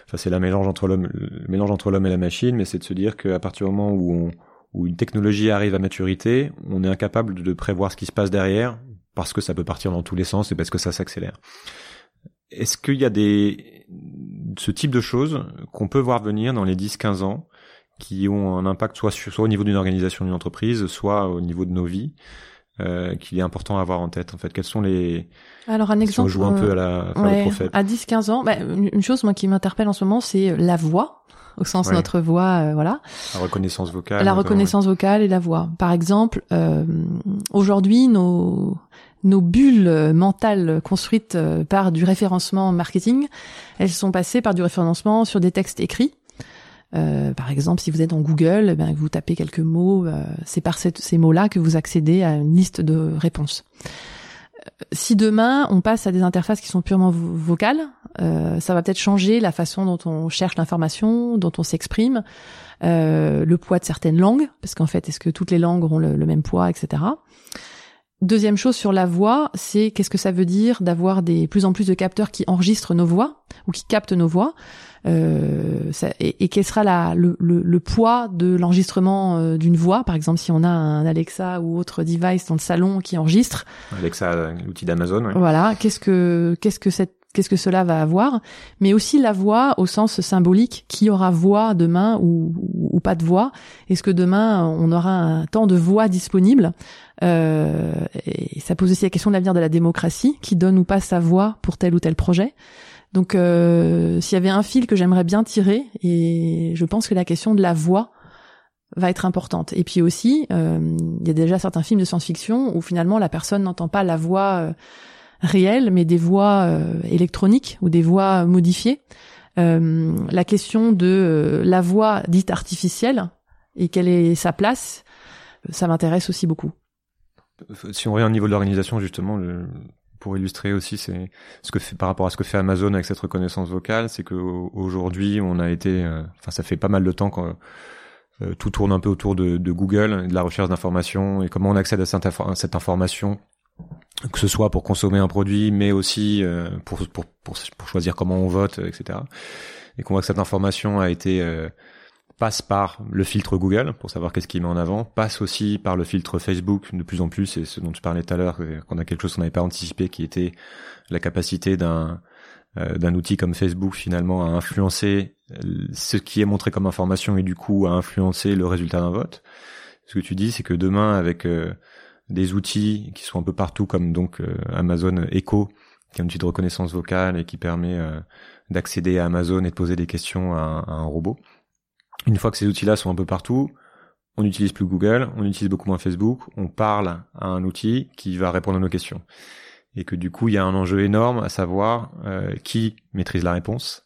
ça c'est la mélange entre l'homme le mélange entre l'homme et la machine, mais c'est de se dire qu'à partir du moment où on où une technologie arrive à maturité, on est incapable de prévoir ce qui se passe derrière, parce que ça peut partir dans tous les sens et parce que ça s'accélère. Est-ce qu'il y a des ce type de choses qu'on peut voir venir dans les 10-15 ans qui ont un impact soit, sur, soit au niveau d'une organisation, d'une entreprise, soit au niveau de nos vies, euh, qu'il est important à avoir en tête en fait? Quels sont les alors un exemple, si on joue un peu à la à 10-15 ans, bah, une chose moi qui m'interpelle en ce moment, c'est la voix au sens Ouais. notre voix, euh, voilà. La reconnaissance vocale. La reconnaissance vocale et la voix. Par exemple, euh, aujourd'hui, nos nos bulles euh, mentales construites euh, par du référencement marketing, elles sont passées par du référencement sur des textes écrits. Euh, par exemple, si vous êtes dans Google, eh vous tapez quelques mots, euh, c'est par ces mots-là que vous accédez à une liste de réponses. Euh, Si demain on passe à des interfaces qui sont purement vo- vocales, euh, ça va peut-être changer la façon dont on cherche l'information, dont on s'exprime, le poids de certaines langues, parce qu'en fait, est-ce que toutes les langues le, le même poids, etc. Deuxième chose sur la voix, c'est qu'est-ce que ça veut dire d'avoir des plus en plus de capteurs qui enregistrent nos voix ou qui captent nos voix, euh, ça- et, et quel sera la, le, le- le poids de l'enregistrement euh, d'une voix, par exemple si on a un Alexa ou autre device dans le salon qui enregistre, Alexa, l'outil d'Amazon. ouais. voilà, qu'est-ce que qu'est-ce que cette qu'est-ce que cela va avoir, mais aussi la voix au sens symbolique, qui aura voix demain ou, pas de voix. Est-ce que demain on aura un temps de voix disponible? Euh, Et ça pose aussi la question de l'avenir de la démocratie, qui donne ou pas sa voix pour tel ou tel projet. Donc, euh, s'il y avait un fil que j'aimerais bien tirer, et je pense que la question de la voix va être importante. Et puis aussi, euh, il y a déjà certains films de science-fiction où finalement la personne n'entend pas la voix euh, réelle, mais des voix euh, électroniques ou des voix modifiées. Euh, la question de euh, la voix dite artificielle et quelle est sa place, ça m'intéresse aussi beaucoup. Si on regarde au niveau de l'organisation, justement, pour illustrer aussi, c'est ce que fait par rapport à ce que fait Amazon avec cette reconnaissance vocale, c'est que au- aujourd'hui, on a été, enfin, ça fait pas mal de temps quand euh, tout tourne un peu autour de, de Google, de la recherche d'informations et comment on accède à cette information, que ce soit pour consommer un produit, mais aussi euh, pour, pour, pour, pour choisir comment on vote, euh, etc. Et qu'on voit que cette information a été euh, passe par le filtre Google pour savoir qu'est-ce qu'il met en avant, passe aussi par le filtre Facebook de plus en plus, et ce dont tu parlais tout à l'heure, c'est qu'on a quelque chose qu'on n'avait pas anticipé, qui était la capacité d'un euh, d'un outil comme Facebook finalement à influencer euh, ce qui est montré comme information et du coup à influencer le résultat d'un vote. Ce que tu dis, c'est que demain avec euh, des outils qui sont un peu partout comme donc euh, Amazon Echo, qui est un outil de reconnaissance vocale et qui permet euh, d'accéder à Amazon et de poser des questions à, un robot. Une fois que ces outils-là sont un peu partout, on n'utilise plus Google, on utilise beaucoup moins Facebook, on parle à un outil qui va répondre à nos questions. Et que du coup, il y a un enjeu énorme à savoir euh, qui maîtrise la réponse,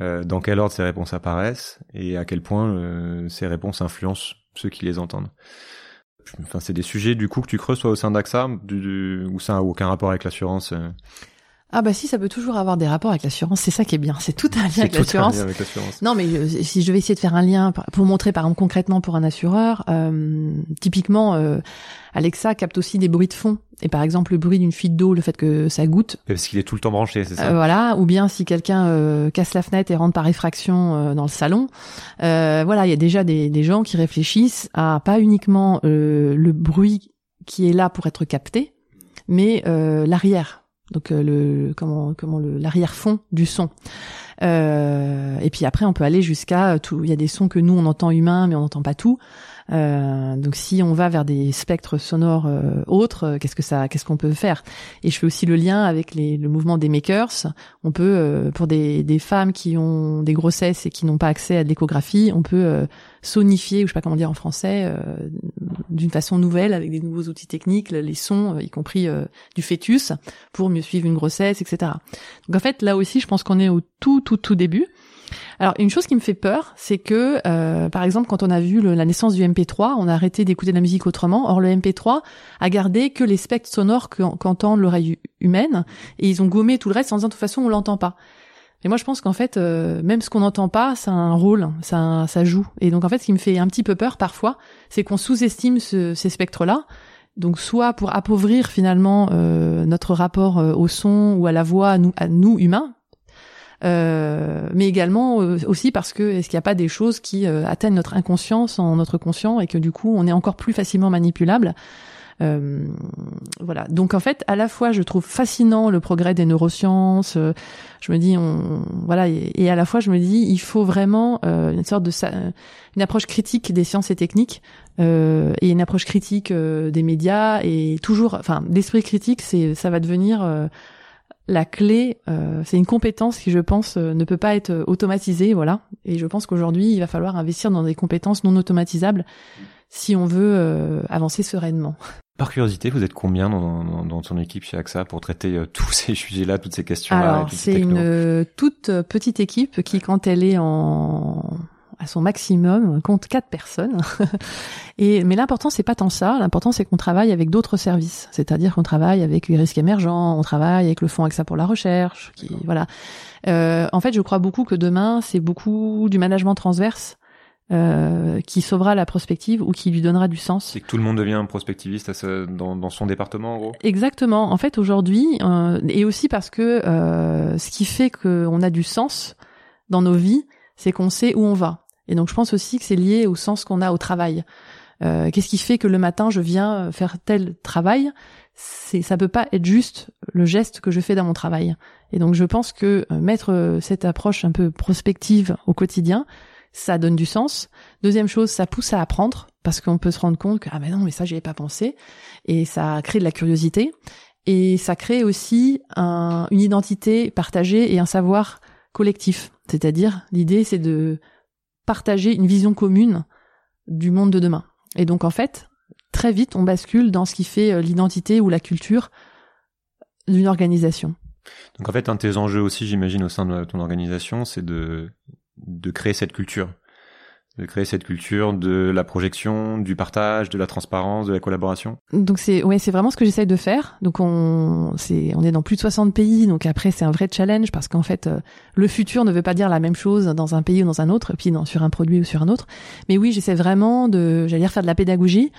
dans quel ordre ces réponses apparaissent, et à quel point ces réponses influencent ceux qui les entendent. Enfin, c'est des sujets du coup que tu creuses soit au sein d'AXA, du, ou ça n'a aucun rapport avec l'assurance. Ah bah si, ça peut toujours avoir des rapports avec l'assurance, c'est ça qui est bien, c'est tout un lien avec l'assurance. Non, mais euh, si je vais essayer de faire un lien pour montrer, par exemple, concrètement pour un assureur, euh, typiquement, euh, Alexa capte aussi des bruits de fond. Et par exemple, le bruit d'une fuite d'eau, le fait que ça goûte, Parce qu'il est tout le temps branché, c'est ça euh, voilà, ou bien si quelqu'un euh, casse la fenêtre et rentre par effraction euh, dans le salon, euh, voilà, il y a déjà des, des gens qui réfléchissent à pas uniquement euh, le bruit qui est là pour être capté, mais euh, l'arrière. Donc euh, le comment comment le l'arrière fond du son. Euh, et puis après on peut aller jusqu'à tout. Il y a des sons que nous on entend humains mais on n'entend pas tout. Euh, donc si on va vers des spectres sonores euh, autres, euh, qu'est-ce que ça, qu'est-ce qu'on peut faire? Et je fais aussi le lien avec les, le mouvement des makers. On peut, euh, pour des, des femmes qui ont des grossesses et qui n'ont pas accès à de l'échographie, on peut sonifier, ou je sais pas comment dire en français, euh, d'une façon nouvelle avec des nouveaux outils techniques, les sons, euh, y compris euh, du fœtus, pour mieux suivre une grossesse, etc. Donc en fait, là aussi, je pense qu'on est au tout, tout, tout début. Alors une chose qui me fait peur, c'est que euh, par exemple quand on a vu la naissance du MP3, on a arrêté d'écouter de la musique autrement. Or le MP3 a gardé que les spectres sonores qu'en- qu'entend l'oreille hu- humaine et ils ont gommé tout le reste en disant de toute façon on l'entend pas. Mais moi je pense qu'en fait euh, même ce qu'on n'entend pas, ça a un rôle, ça, ça joue. Et donc en fait ce qui me fait un petit peu peur parfois, c'est qu'on sous-estime ce- ces spectres-là. Donc soit pour appauvrir finalement euh, notre rapport euh, au son ou à la voix à nous, humains, mais également aussi parce que est-ce qu'il n'y a pas des choses qui atteignent notre inconscience en notre conscient et que du coup on est encore plus facilement manipulable? Euh, voilà. Donc en fait, à la fois je trouve fascinant le progrès des neurosciences. euh, je me dis, on, voilà, et, à la fois je me dis, il faut vraiment euh, une sorte de une approche critique des sciences et techniques euh, et une approche critique euh, des médias et toujours, enfin, l'esprit critique, c'est ça va devenir la clé, euh, c'est une compétence qui, je pense, ne peut pas être automatisée, voilà. Et je pense qu'aujourd'hui, il va falloir investir dans des compétences non automatisables si on veut avancer sereinement. (laughs) Par curiosité, vous êtes combien dans, dans, ton équipe chez AXA pour traiter tous (laughs) ces sujets-là, toutes ces questions-là Alors, c'est une toute petite équipe qui, quand elle est en à son maximum, compte quatre personnes. (laughs) et mais l'important c'est pas tant ça, l'important c'est qu'on travaille avec d'autres services, c'est-à-dire qu'on travaille avec les risques émergents, on travaille avec le fonds AXA pour la recherche, qui voilà. Euh, en fait, je crois beaucoup que demain c'est beaucoup du management transverse. Euh, qui sauvera la prospective ou qui lui donnera du sens. C'est que tout le monde devient un prospectiviste à ce, dans, dans, son département, en gros. Exactement. En fait, aujourd'hui, euh, et aussi parce que euh, ce qui fait qu'on a du sens dans nos vies, c'est qu'on sait où on va. Et donc je pense aussi que c'est lié au sens qu'on a au travail. Euh, Qu'est-ce qui fait que le matin je viens faire tel travail? C'est ça peut pas être juste le geste que je fais dans mon travail. Et donc je pense que euh, mettre euh, cette approche un peu prospective au quotidien, ça donne du sens. Deuxième chose, ça pousse à apprendre parce qu'on peut se rendre compte que ah ben non mais ça j'y pas pensé et ça crée de la curiosité et ça crée aussi un, une identité partagée et un savoir collectif. C'est-à-dire l'idée c'est de partager une vision commune du monde de demain. Et donc en fait, très vite, on bascule dans ce qui fait euh, l'identité ou la culture d'une organisation. Donc en fait, un de tes enjeux aussi, j'imagine, au sein de ton organisation, c'est de, de créer cette culture de créer cette culture de la projection, du partage, de la transparence, de la collaboration. Donc c'est ouais, c'est vraiment ce que j'essaye de faire. Donc on c'est on est dans plus de 60 pays, donc après c'est un vrai challenge parce qu'en fait euh, le futur ne veut pas dire la même chose dans un pays ou dans un autre, puis sur un produit ou sur un autre. Mais oui, j'essaie vraiment de j'allais dire faire de la pédagogie.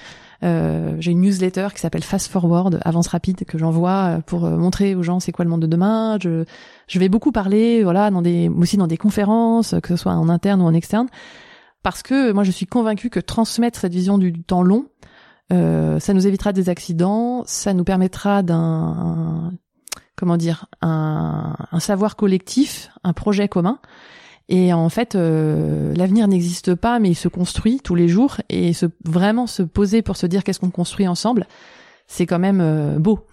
Euh, j'ai une newsletter qui s'appelle Fast Forward, avance rapide, que j'envoie euh, pour euh, montrer aux gens c'est quoi le monde de demain. Je, je vais beaucoup parler, voilà, dans des, aussi dans des conférences, que ce soit en interne ou en externe, parce que moi je suis convaincue que transmettre cette vision du, temps long, euh, ça nous évitera des accidents, ça nous permettra d'un comment dire un, un, savoir collectif, un projet commun. Et en fait, euh, l'avenir n'existe pas, mais il se construit tous les jours. Et se, vraiment se poser pour se dire qu'est-ce qu'on construit ensemble, c'est quand même euh, beau.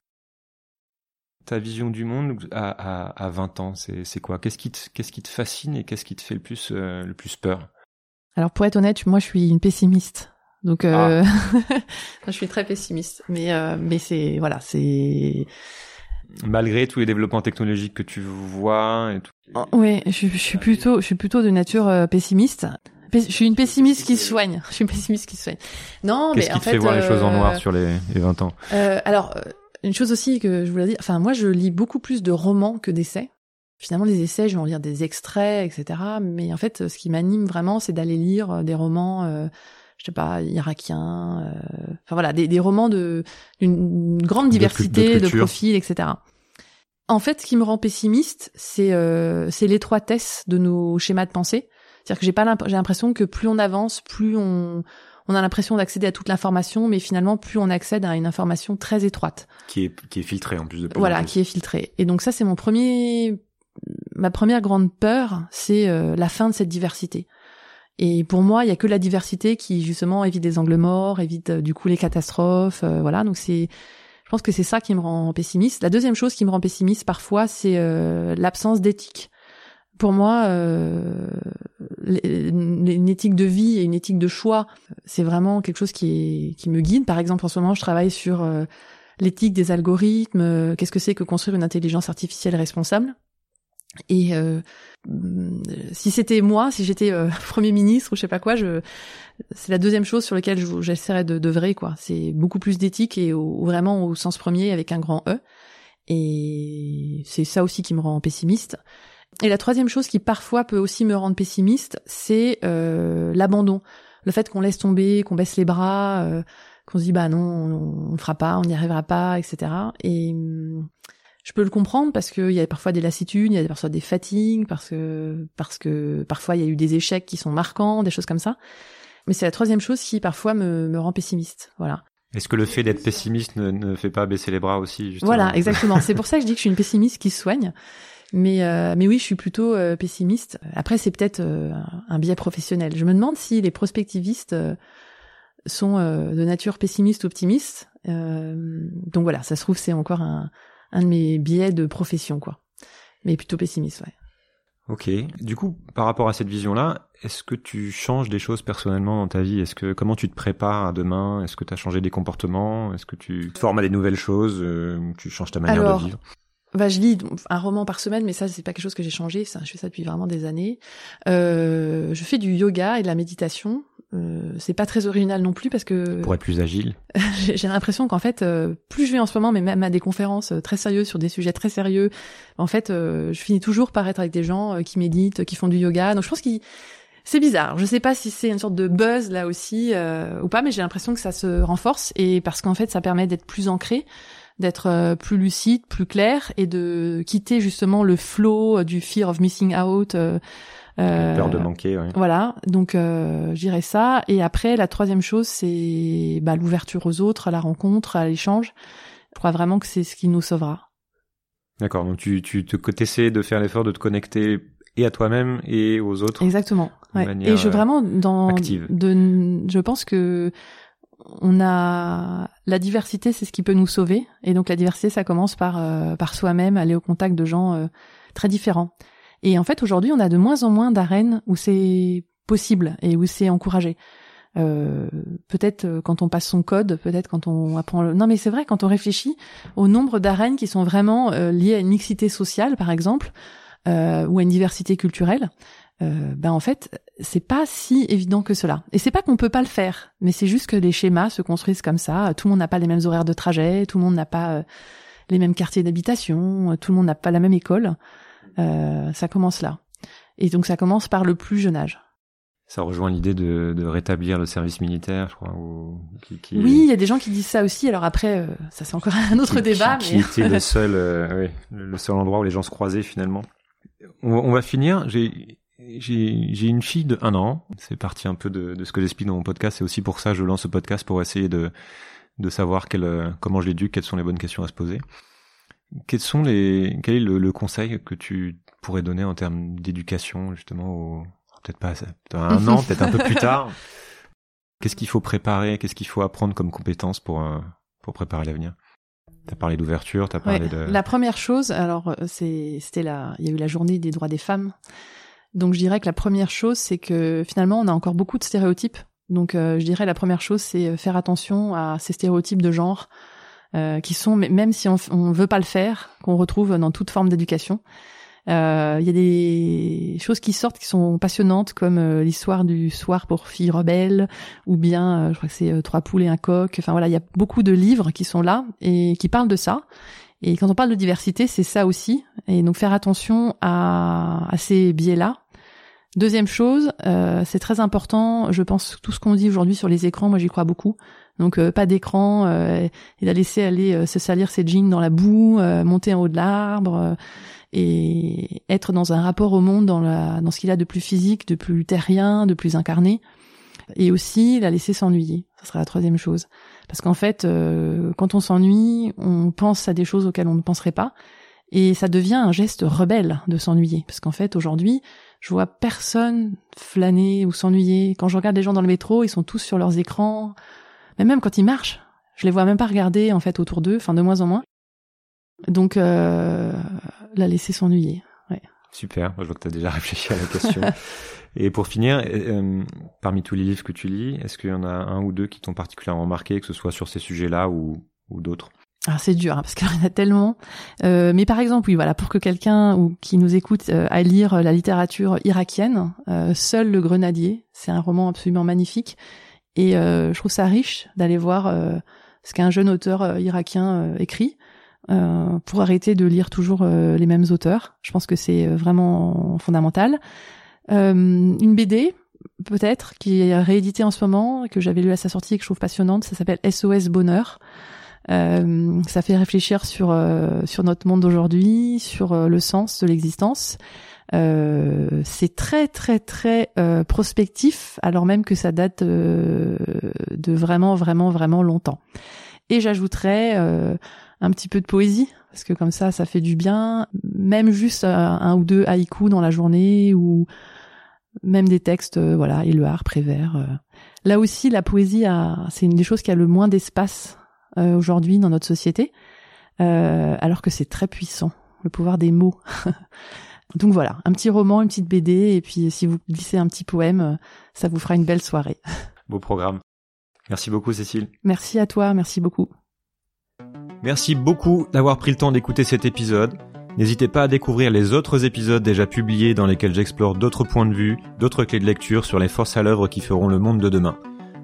Ta vision du monde à, à, à 20 ans, c'est quoi? Qu'est-ce qui, te, qu'est-ce qui te fascine et qu'est-ce qui te fait le plus, euh, le plus peur? Alors pour être honnête, moi je suis une pessimiste. Donc euh, ah. (laughs) je suis très pessimiste. Mais euh, mais c'est voilà, c'est malgré tous les développements technologiques que tu vois et tout. Oh, oui, je, je, suis plutôt je suis plutôt de nature euh, pessimiste. (laughs) Je suis une pessimiste qui soigne. Je suis une pessimiste qui soigne. Non, mais en fait, fait voir les choses en noir sur les, les 20 ans? Alors une chose aussi que je voulais dire. Enfin moi je lis beaucoup plus de romans que d'essais finalement les essais, je vais en lire des extraits, etc. Mais en fait, ce qui m'anime vraiment, c'est d'aller lire euh, des romans, euh, je sais pas, irakiens, euh, enfin voilà, des, des romans de d'une grande diversité de, profils, etc. En fait, ce qui me rend pessimiste, c'est euh, c'est l'étroitesse de nos schémas de pensée. C'est-à-dire que j'ai pas j'ai l'impression que plus on avance, plus on on a l'impression d'accéder à toute l'information, mais finalement, plus on accède à une information très étroite. Qui est, qui est filtrée en plus de Voilà, qui est filtrée. Et donc ça, c'est mon premier ma première grande peur, c'est euh, la fin de cette diversité. Et pour moi, il y a que la diversité qui justement évite les angles morts, évite euh, du coup les catastrophes, euh, voilà. Donc c'est, je pense que c'est ça qui me rend pessimiste. La deuxième chose qui me rend pessimiste parfois, c'est l'absence d'éthique. Pour moi, une éthique de vie et une éthique de choix, c'est vraiment quelque chose qui, est, qui me guide. Par exemple, en ce moment, je travaille sur l'éthique des algorithmes. Qu'est-ce que c'est que construire une intelligence artificielle responsable et euh, si c'était moi, si j'étais euh, (laughs) premier ministre ou je sais pas quoi, je c'est la deuxième chose sur laquelle j'essaierais de d'œuvrer quoi. C'est beaucoup plus d'éthique et vraiment au sens premier avec un grand E. Et c'est ça aussi qui me rend pessimiste. Et la troisième chose qui parfois peut aussi me rendre pessimiste, c'est euh, l'abandon, le fait qu'on laisse tomber, qu'on baisse les bras, euh, qu'on se dit bah non, on, le fera pas, on n'y arrivera pas, etc. Et je peux le comprendre parce qu'il y a parfois des lassitudes, il y a parfois des fatigues, parce que parce que parfois il y a eu des échecs qui sont marquants, des choses comme ça. Mais c'est la troisième chose qui parfois me, me rend pessimiste. Voilà. Est-ce que le fait d'être pessimiste ne, ne, fait pas baisser les bras aussi justement Voilà, (laughs) exactement. c'est pour ça que je dis que je suis une pessimiste qui se soigne. Mais euh, mais oui, je suis plutôt euh, pessimiste. Après, c'est peut-être euh, un biais professionnel. Je me demande si les prospectivistes sont de nature pessimiste ou optimiste. donc voilà, ça se trouve c'est encore un, un de mes biais de profession, quoi. Mais plutôt pessimiste, ouais. Ok. Du coup, par rapport à cette vision-là, est-ce que tu changes des choses personnellement dans ta vie? Est-ce que comment tu te prépares à demain? Est-ce que tu as changé des comportements? Est-ce que tu te formes à des nouvelles choses? Euh, Tu changes ta manière de vivre? Bah, je lis un roman par semaine, mais ça, c'est pas quelque chose que j'ai changé. Ça, je fais ça depuis vraiment des années. Euh, je fais du yoga et de la méditation. Euh, c'est pas très original non plus parce que pour être plus agile. (laughs) j'ai l'impression qu'en fait, euh, plus je vais en ce moment, mais même à des conférences euh, très sérieuses sur des sujets très sérieux, en fait, euh, je finis toujours par être avec des gens qui méditent, qui font du yoga. Donc je pense que c'est bizarre. Je sais pas si c'est une sorte de buzz là aussi ou pas, mais j'ai l'impression que ça se renforce et parce qu'en fait, ça permet d'être plus ancré d'être plus lucide, plus clair et de quitter justement le flow du fear of missing out, euh, peur de manquer. Voilà, donc euh, je dirais ça. Et après, la troisième chose, c'est bah, l'ouverture aux autres, à la rencontre, à l'échange. Je crois vraiment que c'est ce qui nous sauvera. D'accord, donc tu, tu te essaies de faire l'effort de te connecter et à toi-même et aux autres. Exactement. Ouais. Et je vraiment dans active. de je pense que on a la diversité, c'est ce qui peut nous sauver. Et donc la diversité, ça commence par euh, par soi-même, aller au contact de gens euh, très différents. Et en fait, aujourd'hui, on a de moins en moins d'arènes où c'est possible et où c'est encouragé. Euh, peut-être euh, quand on passe son code, peut-être quand on apprend le... Non mais c'est vrai, quand on réfléchit au nombre d'arènes qui sont vraiment euh, liées à une mixité sociale, par exemple, euh, ou à une diversité culturelle, euh, ben en fait, c'est pas si évident que cela. Et c'est pas qu'on peut pas le faire, mais c'est juste que les schémas se construisent comme ça. Tout le monde n'a pas les mêmes horaires de trajet, tout le monde n'a pas les mêmes quartiers d'habitation, tout le monde n'a pas la même école. Euh, ça commence là. Et donc ça commence par le plus jeune âge. Ça rejoint l'idée de, de, rétablir le service militaire, je crois. Ou, qui, qui oui, il y a des gens qui disent ça aussi. Alors après, euh, ça c'est encore un autre débat. Qui, mais... était le (laughs) seul, euh, oui, le seul endroit où les gens se croisaient finalement. On, on va finir. J'ai j'ai une fille de un an. C'est parti un peu de, de ce que j'explique dans mon podcast. C'est aussi pour ça que je lance ce podcast pour essayer de de savoir quel, comment je l'éduque, quelles sont les bonnes questions à se poser. Quels sont les, quel est le, conseil que tu pourrais donner en termes d'éducation, justement, peut-être pas un an, peut-être un peu plus tard? (laughs) Qu'est-ce qu'il faut préparer, qu'est-ce qu'il faut apprendre comme compétences pour euh, pour préparer l'avenir? T'as parlé d'ouverture, t'as parlé de. La première chose, alors euh, c'est c'était la, il y a eu la journée des droits des femmes. Donc je dirais que la première chose, c'est que finalement on a encore beaucoup de stéréotypes. Donc euh, je dirais la première chose, c'est faire attention à ces stéréotypes de genre euh, qui sont, même si on ne veut pas le faire, qu'on retrouve dans toute forme d'éducation. Euh, il y a des choses qui sortent qui sont passionnantes comme euh, l'histoire du soir pour filles rebelles ou bien je crois que c'est trois poules et un coq enfin voilà il y a beaucoup de livres qui sont là et qui parlent de ça et quand on parle de diversité c'est ça aussi et donc faire attention à, à ces biais là Deuxième chose, euh, c'est très important, je pense tout ce qu'on dit aujourd'hui sur les écrans, moi j'y crois beaucoup. Donc euh, pas d'écran, euh, il a laissé aller euh, se salir ses jeans dans la boue, monter en haut de l'arbre et être dans un rapport au monde dans, la, dans ce qu'il a de plus physique, de plus terrien, de plus incarné. Et aussi la laisser s'ennuyer, ça sera la troisième chose. Parce qu'en fait, quand on s'ennuie, on pense à des choses auxquelles on ne penserait pas. Et ça devient un geste rebelle de s'ennuyer. Parce qu'en fait, aujourd'hui, je vois personne flâner ou s'ennuyer. Quand je regarde les gens dans le métro, ils sont tous sur leurs écrans, mais même quand ils marchent, je les vois même pas regarder en fait autour d'eux, enfin de moins en moins. Donc euh, la laisser s'ennuyer. Ouais. Super, je vois que tu as déjà réfléchi à la question. (laughs) Et pour finir, euh, parmi tous les livres que tu lis, est-ce qu'il y en a un ou deux qui t'ont particulièrement marqué, que ce soit sur ces sujets-là ou, ou d'autres? Ah, c'est dur hein, parce qu'il y en a tellement. Euh, mais par exemple, oui, voilà, pour que quelqu'un ou qui nous écoute euh, aille lire la littérature irakienne, euh, Seul le grenadier, c'est un roman absolument magnifique. Et euh, je trouve ça riche d'aller voir euh, ce qu'un jeune auteur euh, irakien écrit pour arrêter de lire toujours les mêmes auteurs. Je pense que c'est vraiment fondamental. une BD, peut-être, qui est rééditée en ce moment, que j'avais lu à sa sortie et que je trouve passionnante, ça s'appelle SOS Bonheur. Euh, ça fait réfléchir sur sur notre monde d'aujourd'hui, sur le sens de l'existence. Euh, c'est très très très euh, prospectif, alors même que ça date euh, de vraiment vraiment vraiment longtemps. Et j'ajouterais un petit peu de poésie parce que comme ça, ça fait du bien. Même juste un, ou deux haïkus dans la journée ou même des textes, voilà, Éluard, Prévert. Là aussi, la poésie, c'est une des choses qui a le moins d'espace aujourd'hui dans notre société. euh, alors que c'est très puissant, le pouvoir des mots. (laughs) Donc voilà, un petit roman, une petite BD, et puis si vous glissez un petit poème, ça vous fera une belle soirée. (laughs) Beau programme. Merci beaucoup Cécile. Merci à toi, merci beaucoup. Merci beaucoup d'avoir pris le temps d'écouter cet épisode. N'hésitez pas à découvrir les autres épisodes déjà publiés dans lesquels j'explore d'autres points de vue, d'autres clés de lecture sur les forces à l'œuvre qui feront le monde de demain.